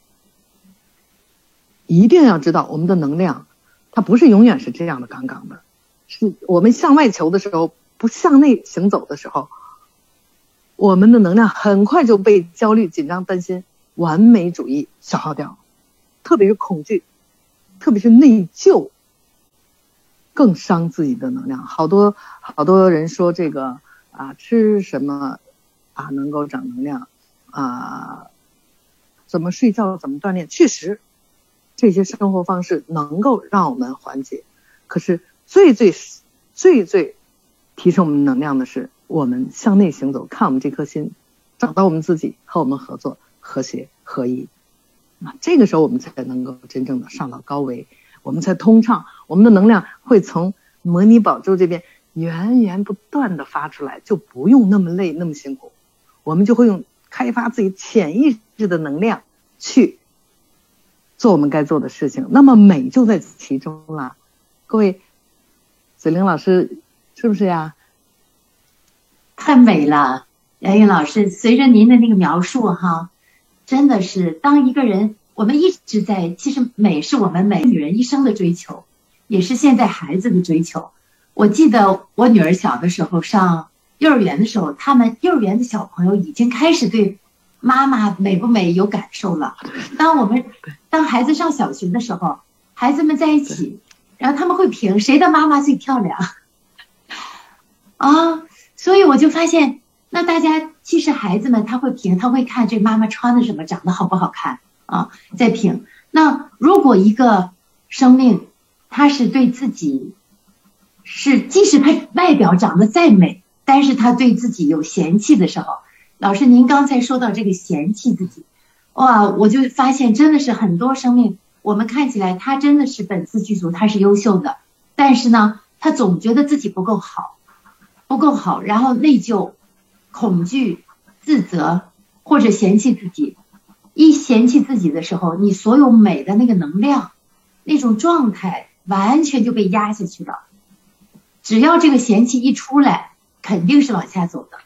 一定要知道我们的能量，它不是永远是这样的杠杠的，是我们向外求的时候，不向内行走的时候。我们的能量很快就被焦虑、紧张、担心、完美主义消耗掉，特别是恐惧，特别是内疚，更伤自己的能量。好多好多人说这个啊，吃什么啊能够长能量啊？怎么睡觉？怎么锻炼？确实，这些生活方式能够让我们缓解。可是最最最最提升我们能量的是。我们向内行走，看我们这颗心，找到我们自己，和我们合作，和谐合一。啊，这个时候我们才能够真正的上到高维，我们才通畅，我们的能量会从摩尼宝珠这边源源不断的发出来，就不用那么累，那么辛苦。我们就会用开发自己潜意识的能量去做我们该做的事情，那么美就在其中了。各位，子玲老师是不是呀？太美了，杨颖老师。随着您的那个描述，哈，真的是当一个人，我们一直在，其实美是我们每个女人一生的追求，也是现在孩子的追求。我记得我女儿小的时候上幼儿园的时候，他们幼儿园的小朋友已经开始对妈妈美不美有感受了。当我们当孩子上小学的时候，孩子们在一起，然后他们会评谁的妈妈最漂亮 <laughs> 啊。所以我就发现，那大家其实孩子们他会评，他会看这妈妈穿的什么，长得好不好看啊，在评。那如果一个生命，他是对自己，是即使他外表长得再美，但是他对自己有嫌弃的时候，老师，您刚才说到这个嫌弃自己，哇，我就发现真的是很多生命，我们看起来他真的是本次剧组，他是优秀的，但是呢，他总觉得自己不够好，不够好，然后内疚、恐惧、自责或者嫌弃自己。一嫌弃自己的时候，你所有美的那个能量，那种状态完全就被压下去了。只要这个嫌弃一出来，肯定是往下走的。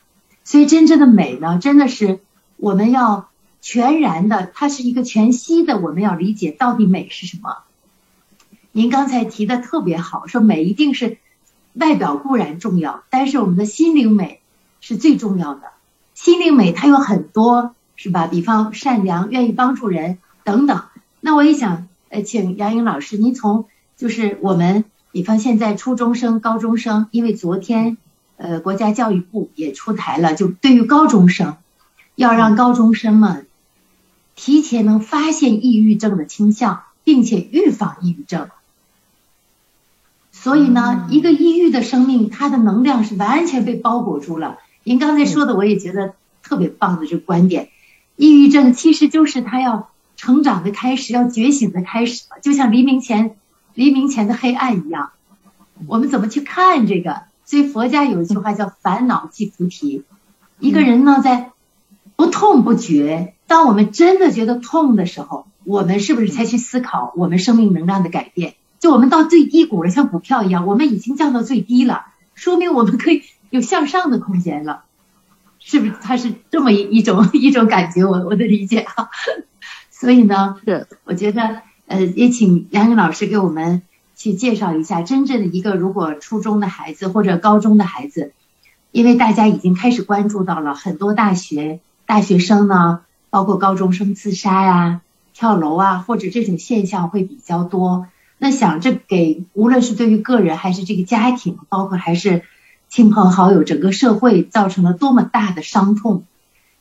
所以真正的美呢，真的是我们要全然的，它是一个全息的。我们要理解到底美是什么。您刚才提的特别好，说美一定是外表固然重要，但是我们的心灵美是最重要的。心灵美它有很多。是吧？比方善良、愿意帮助人等等。那我也想，呃，请杨颖老师，您从就是我们，比方现在初中生、高中生，因为昨天，呃，国家教育部也出台了，就对于高中生，要让高中生们提前能发现抑郁症的倾向，并且预防抑郁症。所以呢，一个抑郁的生命，它的能量是完全被包裹住了。您刚才说的，我也觉得特别棒的这个观点。抑郁症其实就是他要成长的开始，要觉醒的开始就像黎明前，黎明前的黑暗一样。我们怎么去看这个？所以佛家有一句话叫“烦恼即菩提”。一个人呢，在不痛不觉，当我们真的觉得痛的时候，我们是不是才去思考我们生命能量的改变？就我们到最低谷了，像股票一样，我们已经降到最低了，说明我们可以有向上的空间了。是不是它是这么一一种一种感觉？我我的理解哈，<laughs> 所以呢，是我觉得呃，也请杨颖老师给我们去介绍一下真正的一个如果初中的孩子或者高中的孩子，因为大家已经开始关注到了很多大学大学生呢，包括高中生自杀呀、跳楼啊，或者这种现象会比较多。那想这给无论是对于个人还是这个家庭，包括还是。亲朋好友，整个社会造成了多么大的伤痛。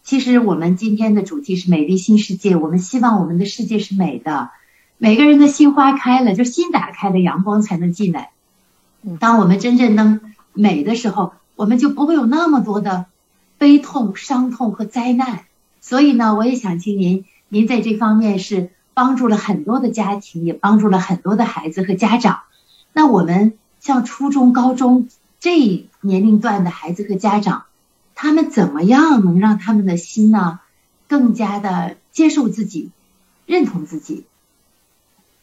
其实我们今天的主题是美丽新世界，我们希望我们的世界是美的，每个人的心花开了，就心打开了，阳光才能进来。当我们真正能美的时候，我们就不会有那么多的悲痛、伤痛和灾难。所以呢，我也想请您，您在这方面是帮助了很多的家庭，也帮助了很多的孩子和家长。那我们像初中、高中这。年龄段的孩子和家长，他们怎么样能让他们的心呢更加的接受自己、认同自己？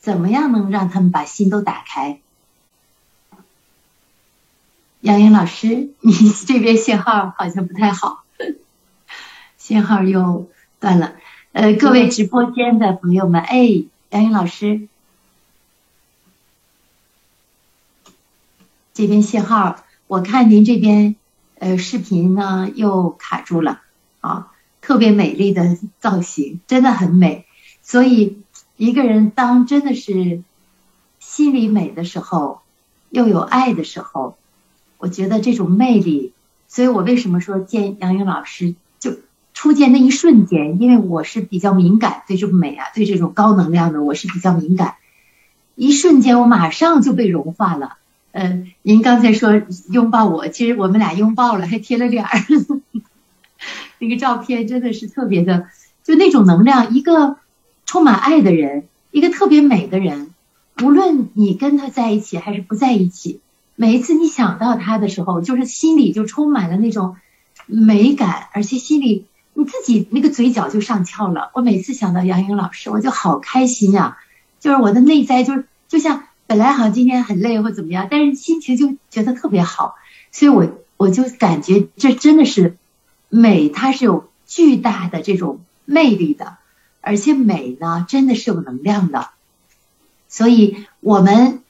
怎么样能让他们把心都打开？杨颖老师，你这边信号好像不太好，信号又断了。呃，各位直播间的朋友们，哎，杨云老师，这边信号。我看您这边，呃，视频呢又卡住了啊，特别美丽的造型，真的很美。所以一个人当真的是心里美的时候，又有爱的时候，我觉得这种魅力。所以我为什么说见杨云老师初见那一瞬间，因为我是比较敏感，对这个美啊，对这种高能量的，我是比较敏感。一瞬间，我马上就被融化了。嗯，您刚才说拥抱我，其实我们俩拥抱了，还贴了脸儿。<laughs> 那个照片真的是特别的，就那种能量，一个充满爱的人，一个特别美的人，无论你跟他在一起还是不在一起，每一次你想到他的时候，就是心里就充满了那种美感，而且心里你自己那个嘴角就上翘了。我每次想到杨颖老师，我就好开心呀，就是我的内在就是就像。本来好像今天很累或怎么样，但是心情就觉得特别好，所以我我就感觉这真的是美，它是有巨大的这种魅力的，而且美呢真的是有能量的，所以我们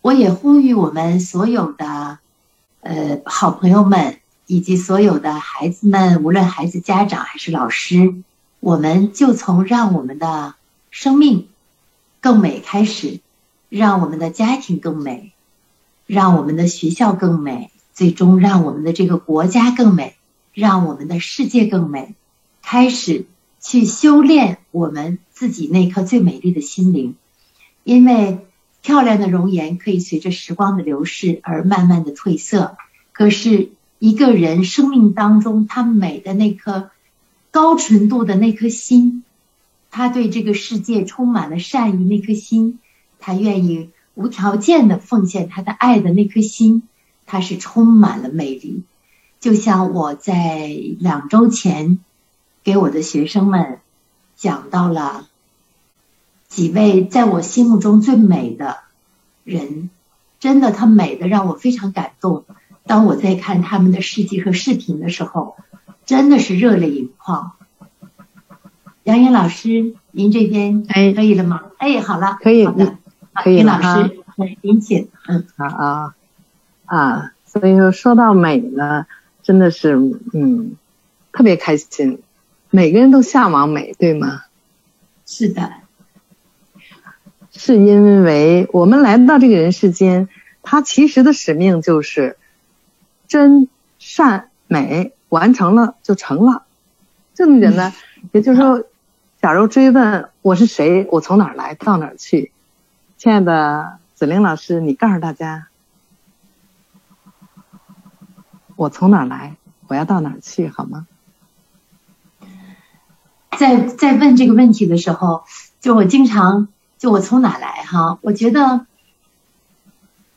我也呼吁我们所有的呃好朋友们以及所有的孩子们，无论孩子家长还是老师，我们就从让我们的生命更美开始。让我们的家庭更美，让我们的学校更美，最终让我们的这个国家更美，让我们的世界更美。开始去修炼我们自己那颗最美丽的心灵，因为漂亮的容颜可以随着时光的流逝而慢慢的褪色，可是一个人生命当中他美的那颗高纯度的那颗心，他对这个世界充满了善意那颗心，他愿意无条件的奉献他的爱的那颗心，他是充满了魅力。就像我在两周前给我的学生们讲到了几位在我心目中最美的人，真的，他美的让我非常感动。当我在看他们的事迹和视频的时候。真的是热泪盈眶。杨颖老师，您这边哎可以了吗？哎，好了，可以，好的，可以了老师，您请，嗯，啊啊啊！所以说说到美呢，真的是嗯，特别开心。每个人都向往美，对吗？是的，是因为我们来到这个人世间，他其实的使命就是真善美。完成了就成了，就这么简单。也就是说，假如追问我是谁，我从哪儿来到哪儿去，亲爱的子玲老师，你告诉大家，我从哪儿来，我要到哪儿去，好吗？在在问这个问题的时候，就我经常就我从哪来哈，我觉得。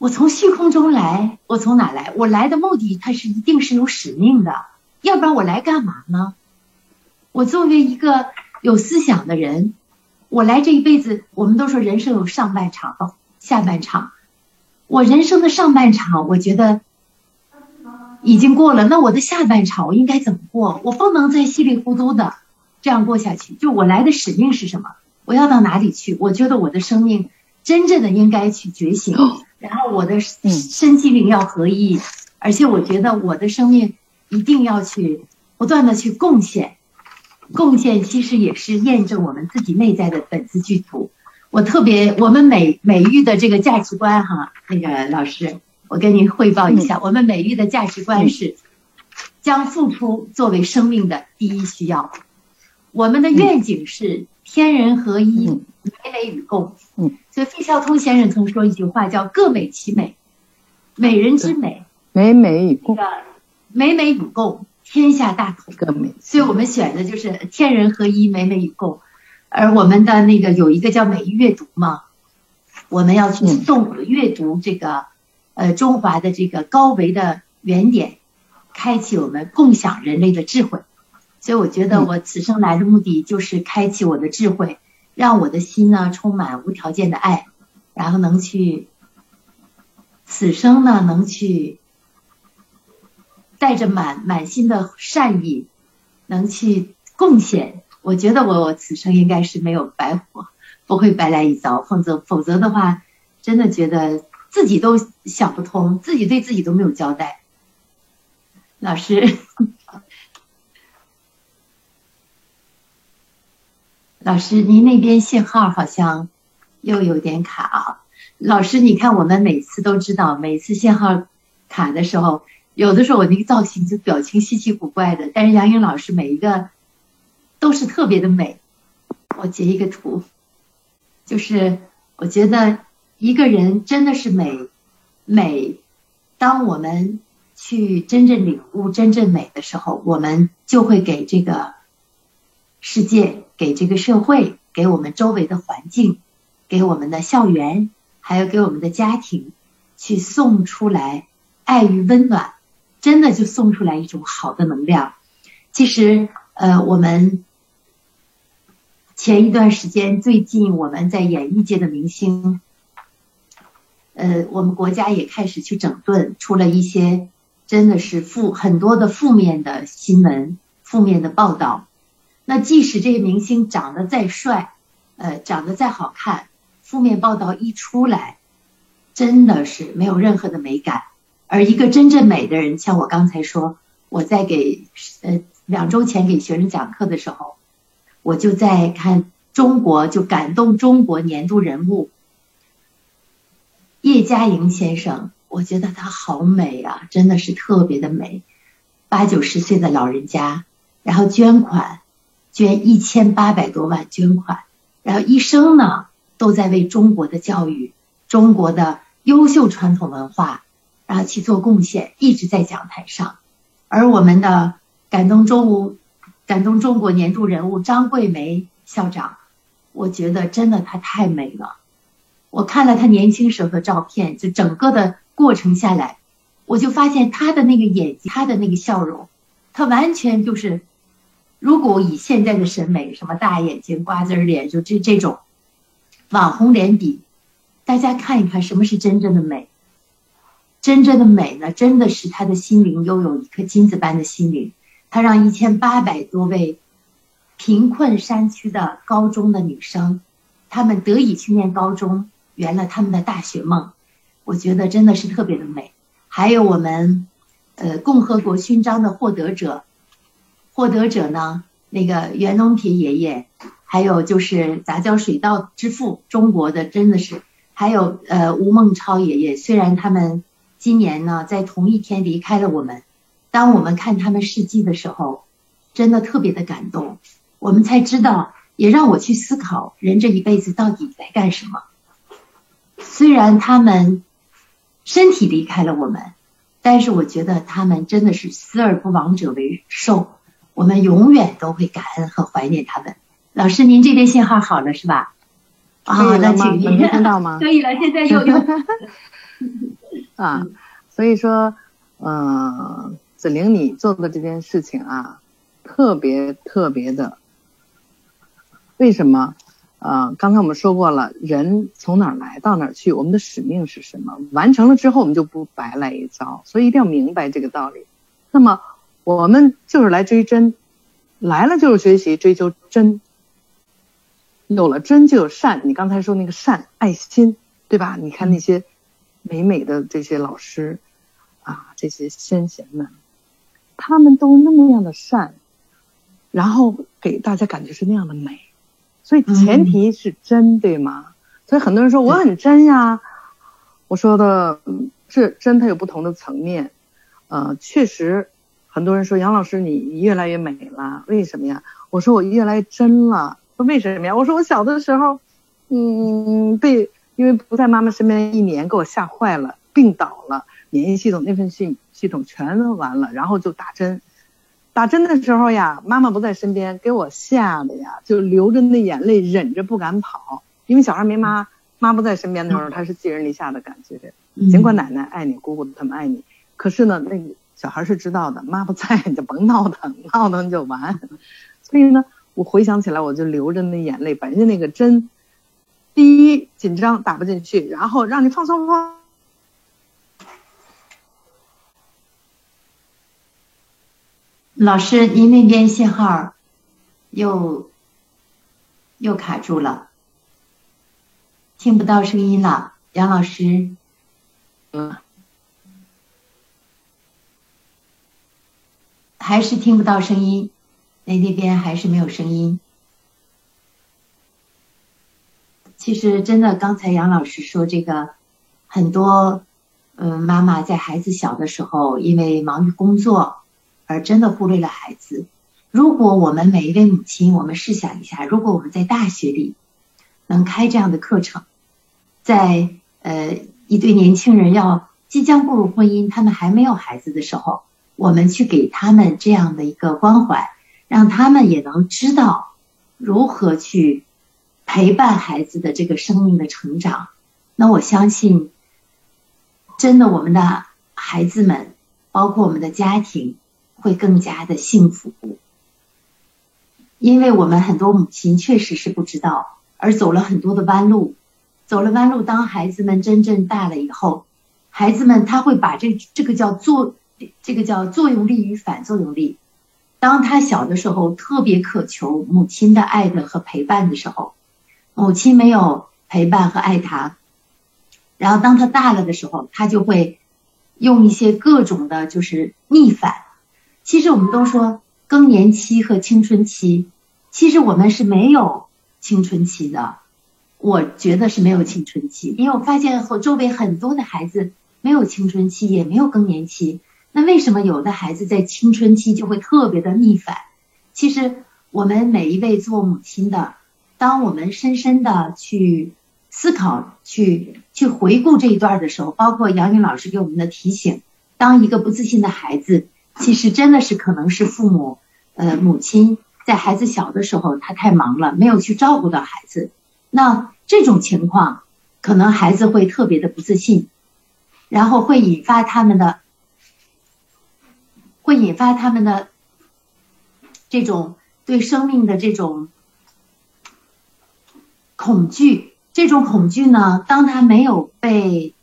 我从虚空中来，我从哪来？我来的目的，它是一定是有使命的。要不然我来干嘛呢？我作为一个有思想的人，我来这一辈子，我们都说人生有上半场和下半场。我人生的上半场，我觉得已经过了。那我的下半场，我应该怎么过？我不能再稀里糊涂的这样过下去。就我来的使命是什么？我要到哪里去？我觉得我的生命真正的应该去觉醒，然后我的身心灵要合一，而且我觉得我的生命。一定要去不断的去贡献，贡献其实也是验证我们自己内在的本自具足。我特别我们美美育的这个价值观哈，那个老师，我跟您汇报一下，我们美育的价值观是将付出作为生命的第一需要。我们的愿景是天人合一，美美与共。嗯，所以费孝通先生曾说一句话叫“各美其美”，美人之美，美美与共。美美与共，天下大同。所以我们选的就是天人合一，美美与共。而我们的那个有一个叫美阅读嘛，我们要去诵阅读这个呃中华的这个高维的原点，开启我们共享人类的智慧。所以我觉得我此生来的目的就是开启我的智慧，让我的心呢充满无条件的爱，然后能去此生呢能去。带着满满心的善意，能去贡献，我觉得我我此生应该是没有白活，不会白来一遭。否则否则的话，真的觉得自己都想不通，自己对自己都没有交代。老师，老师，您那边信号好像又有点卡啊。老师，你看我们每次都知道，每次信号卡的时候。有的时候我那个造型就表情稀奇古怪的，但是杨颖老师每一个都是特别的美。我截一个图，就是我觉得一个人真的是美，美。当我们去真正领悟真正美的时候，我们就会给这个世界、给这个社会、给我们周围的环境、给我们的校园，还有给我们的家庭，去送出来爱与温暖。真的就送出来一种好的能量。其实，呃，我们前一段时间，最近我们在演艺界的明星，呃，我们国家也开始去整顿，出了一些真的是负很多的负面的新闻、负面的报道。那即使这些明星长得再帅，呃，长得再好看，负面报道一出来，真的是没有任何的美感。而一个真正美的人，像我刚才说，我在给呃两周前给学生讲课的时候，我就在看中国就感动中国年度人物叶嘉莹先生，我觉得他好美啊，真的是特别的美，八九十岁的老人家，然后捐款捐一千八百多万捐款，然后一生呢都在为中国的教育、中国的优秀传统文化。然后去做贡献，一直在讲台上。而我们的感动中国感动中国年度人物张桂梅校长，我觉得真的她太美了。我看了她年轻时候的照片，就整个的过程下来，我就发现她的那个眼睛，她的那个笑容，她完全就是，如果以现在的审美，什么大眼睛、瓜子脸，就这这种网红脸比，大家看一看什么是真正的美。真正的美呢，真的是她的心灵拥有一颗金子般的心灵。她让一千八百多位贫困山区的高中的女生，她们得以去念高中，圆了他们的大学梦。我觉得真的是特别的美。还有我们，呃，共和国勋章的获得者，获得者呢，那个袁隆平爷爷，还有就是杂交水稻之父，中国的真的是，还有呃吴孟超爷爷，虽然他们。今年呢，在同一天离开了我们。当我们看他们事迹的时候，真的特别的感动。我们才知道，也让我去思考，人这一辈子到底在干什么。虽然他们身体离开了我们，但是我觉得他们真的是死而不亡者为寿。我们永远都会感恩和怀念他们。老师，您这边信号好了是吧？啊，那请您听到吗？<laughs> 可以了，现在又又。啊，所以说，嗯，子玲你做的这件事情啊，特别特别的，为什么？呃，刚才我们说过了，人从哪儿来到哪儿去，我们的使命是什么？完成了之后，我们就不白来一遭，所以一定要明白这个道理。那么，我们就是来追真，来了就是学习追求真，有了真就有善。你刚才说那个善，爱心，对吧？你看那些。美美的这些老师啊，这些先贤们，他们都那么样的善，然后给大家感觉是那样的美，所以前提是真，对吗？所以很多人说我很真呀，我说的是真，它有不同的层面。呃，确实，很多人说杨老师你越来越美了，为什么呀？我说我越来越真了，说为什么呀？我说我小的时候，嗯，被。因为不在妈妈身边一年，给我吓坏了，病倒了，免疫系统、内分泌系统全都完了，然后就打针。打针的时候呀，妈妈不在身边，给我吓得呀，就流着那眼泪，忍着不敢跑。因为小孩没妈，妈不在身边的时候，他是寄人篱下的感觉。尽管奶奶爱你，姑姑他们爱你，可是呢，那个小孩是知道的，妈不在你就甭闹腾，闹腾就完。所以呢，我回想起来，我就流着那眼泪，把人家那个针。第一紧张打不进去，然后让你放松放。老师，您那边信号又又卡住了，听不到声音了。杨老师，嗯，还是听不到声音，那那边还是没有声音。其实真的，刚才杨老师说这个，很多嗯妈妈在孩子小的时候，因为忙于工作，而真的忽略了孩子。如果我们每一位母亲，我们试想一下，如果我们在大学里能开这样的课程，在呃一对年轻人要即将步入婚姻，他们还没有孩子的时候，我们去给他们这样的一个关怀，让他们也能知道如何去。陪伴孩子的这个生命的成长，那我相信，真的我们的孩子们，包括我们的家庭，会更加的幸福。因为我们很多母亲确实是不知道，而走了很多的弯路，走了弯路。当孩子们真正大了以后，孩子们他会把这这个叫做，这个叫作用力与反作用力。当他小的时候，特别渴求母亲的爱的和陪伴的时候。母亲没有陪伴和爱他，然后当他大了的时候，他就会用一些各种的，就是逆反。其实我们都说更年期和青春期，其实我们是没有青春期的。我觉得是没有青春期，因为我发现和周围很多的孩子没有青春期，也没有更年期。那为什么有的孩子在青春期就会特别的逆反？其实我们每一位做母亲的。当我们深深的去思考、去去回顾这一段的时候，包括杨云老师给我们的提醒，当一个不自信的孩子，其实真的是可能是父母呃，母亲在孩子小的时候，他太忙了，没有去照顾到孩子。那这种情况，可能孩子会特别的不自信，然后会引发他们的，会引发他们的这种对生命的这种恐惧。这种恐惧呢，当他没有被，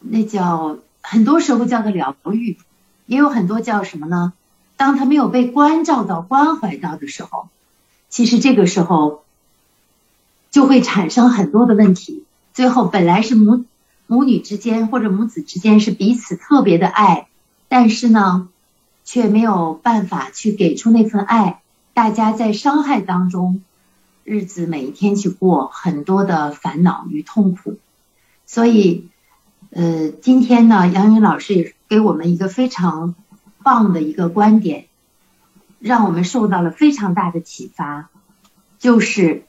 那叫很多时候叫做疗愈，也有很多叫什么呢？当他没有被关照到、关怀到的时候，其实这个时候就会产生很多的问题。最后，本来是母母女之间或者母子之间是彼此特别的爱，但是呢，却没有办法去给出那份爱。大家在伤害当中，日子每一天去过，很多的烦恼与痛苦。所以，呃，今天呢，杨云老师也给我们一个非常。棒的一个观点，让我们受到了非常大的启发，就是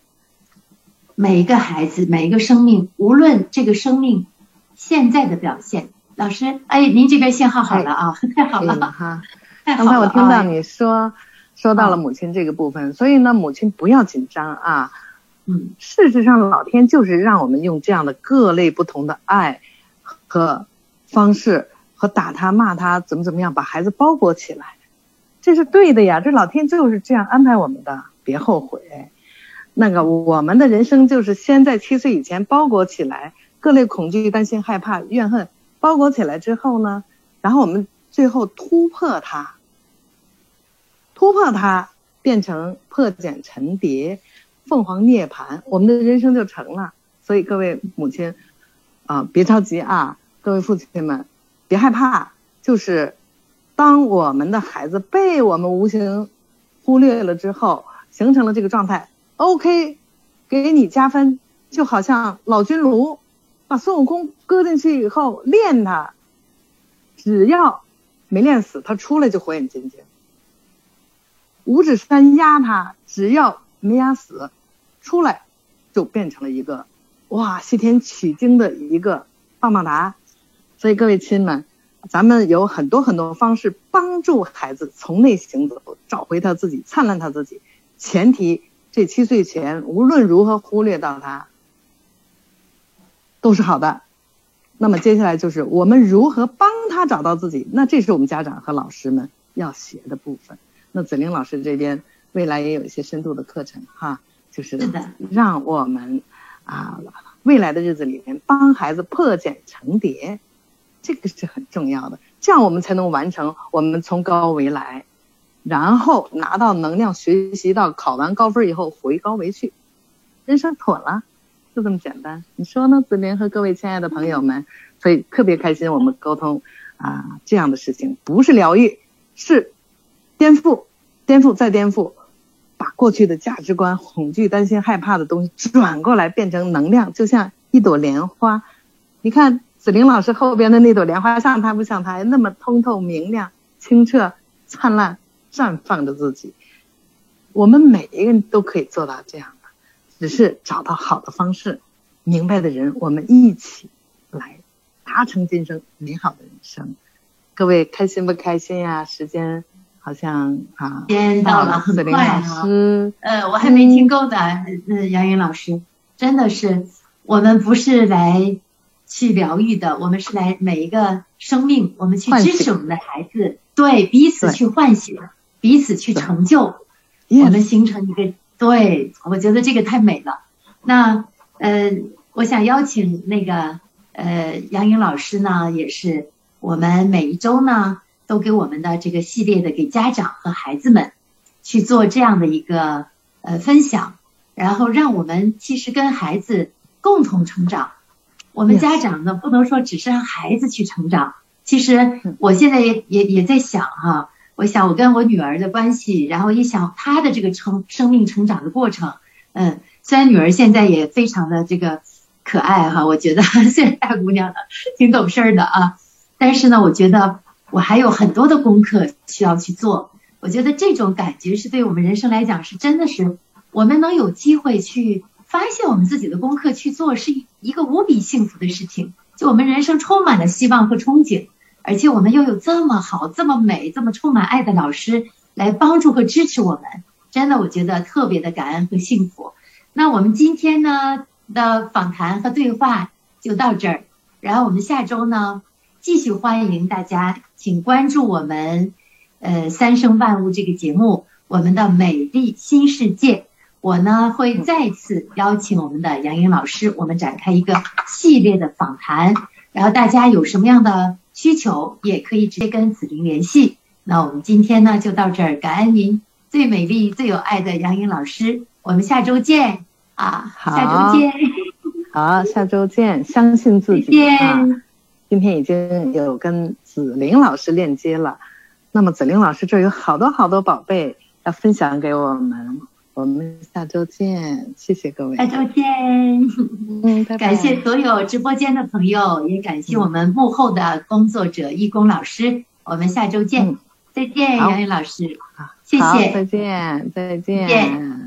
每一个孩子、每一个生命，无论这个生命现在的表现，老师，哎，您这边信号好了啊，<laughs> 太好了哈。<laughs> 刚才我听到你说说到了母亲这个部分，所以呢，母亲不要紧张啊。嗯，事实上，老天就是让我们用这样的各类不同的爱和方式。和打他骂他怎么怎么样，把孩子包裹起来，这是对的呀。这老天就是这样安排我们的，别后悔。那个我们的人生就是先在七岁以前包裹起来，各类恐惧、担心、害怕、怨恨包裹起来之后呢，然后我们最后突破它，突破它变成破茧成蝶、凤凰涅槃，我们的人生就成了。所以各位母亲啊，别着急啊，各位父亲们。别害怕，就是当我们的孩子被我们无形忽略了之后，形成了这个状态，OK，给你加分，就好像老君炉把孙悟空搁进去以后练他，只要没练死，他出来就火眼金睛；五指山压他，只要没压死，出来就变成了一个哇西天取经的一个棒棒哒。所以各位亲们，咱们有很多很多方式帮助孩子从内行走，找回他自己，灿烂他自己。前提这七岁前无论如何忽略到他，都是好的。那么接下来就是我们如何帮他找到自己，那这是我们家长和老师们要学的部分。那子玲老师这边未来也有一些深度的课程哈，就是让我们啊未来的日子里面帮孩子破茧成蝶。这个是很重要的，这样我们才能完成我们从高维来，然后拿到能量，学习到考完高分以后回高维去，人生妥了，就这么简单。你说呢，子林和各位亲爱的朋友们？所以特别开心，我们沟通啊这样的事情，不是疗愈，是颠覆，颠覆再颠覆，把过去的价值观、恐惧、担心、害怕的东西转过来变成能量，就像一朵莲花，你看。子玲老师后边的那朵莲花像她不像她那么通透明亮、清澈、灿烂，绽放着自己。我们每一个人都可以做到这样，只是找到好的方式，明白的人，我们一起来达成今生美好的人生。各位开心不开心呀？时间好像啊，时间到了，很快啊。呃，我还没听够的，呃，杨云老师，真的是我们不是来。去疗愈的，我们是来每一个生命，我们去支持我们的孩子，对彼此去唤醒，彼此去成就，我们形成一个对，我觉得这个太美了。那呃，我想邀请那个呃杨颖老师呢，也是我们每一周呢都给我们的这个系列的给家长和孩子们去做这样的一个呃分享，然后让我们其实跟孩子共同成长。我们家长呢，不能说只是让孩子去成长。其实我现在也也也在想哈，我想我跟我女儿的关系，然后一想她的这个成生命成长的过程，嗯，虽然女儿现在也非常的这个可爱哈，我觉得 <laughs> 虽然大姑娘了，挺懂事儿的啊，但是呢，我觉得我还有很多的功课需要去做。我觉得这种感觉是对我们人生来讲是真的是，我们能有机会去。发现我们自己的功课去做是一个无比幸福的事情，就我们人生充满了希望和憧憬，而且我们又有这么好、这么美、这么充满爱的老师来帮助和支持我们，真的我觉得特别的感恩和幸福。那我们今天呢的访谈和对话就到这儿，然后我们下周呢继续欢迎大家，请关注我们呃三生万物这个节目，我们的美丽新世界。我呢会再次邀请我们的杨颖老师，我们展开一个系列的访谈。然后大家有什么样的需求，也可以直接跟子玲联系。那我们今天呢就到这儿，感恩您最美丽、最有爱的杨颖老师，我们下周见啊！下周见。<laughs> 好，下周见。相信自己啊！今天已经有跟子玲老师链接了，那么子玲老师这有好多好多宝贝要分享给我们。我们下周见，谢谢各位。下周见，嗯，拜拜。感谢所有直播间的朋友，也感谢我们幕后的工作者义工老师。我们下周见，再见，杨云老师。好，谢谢，再见，再见。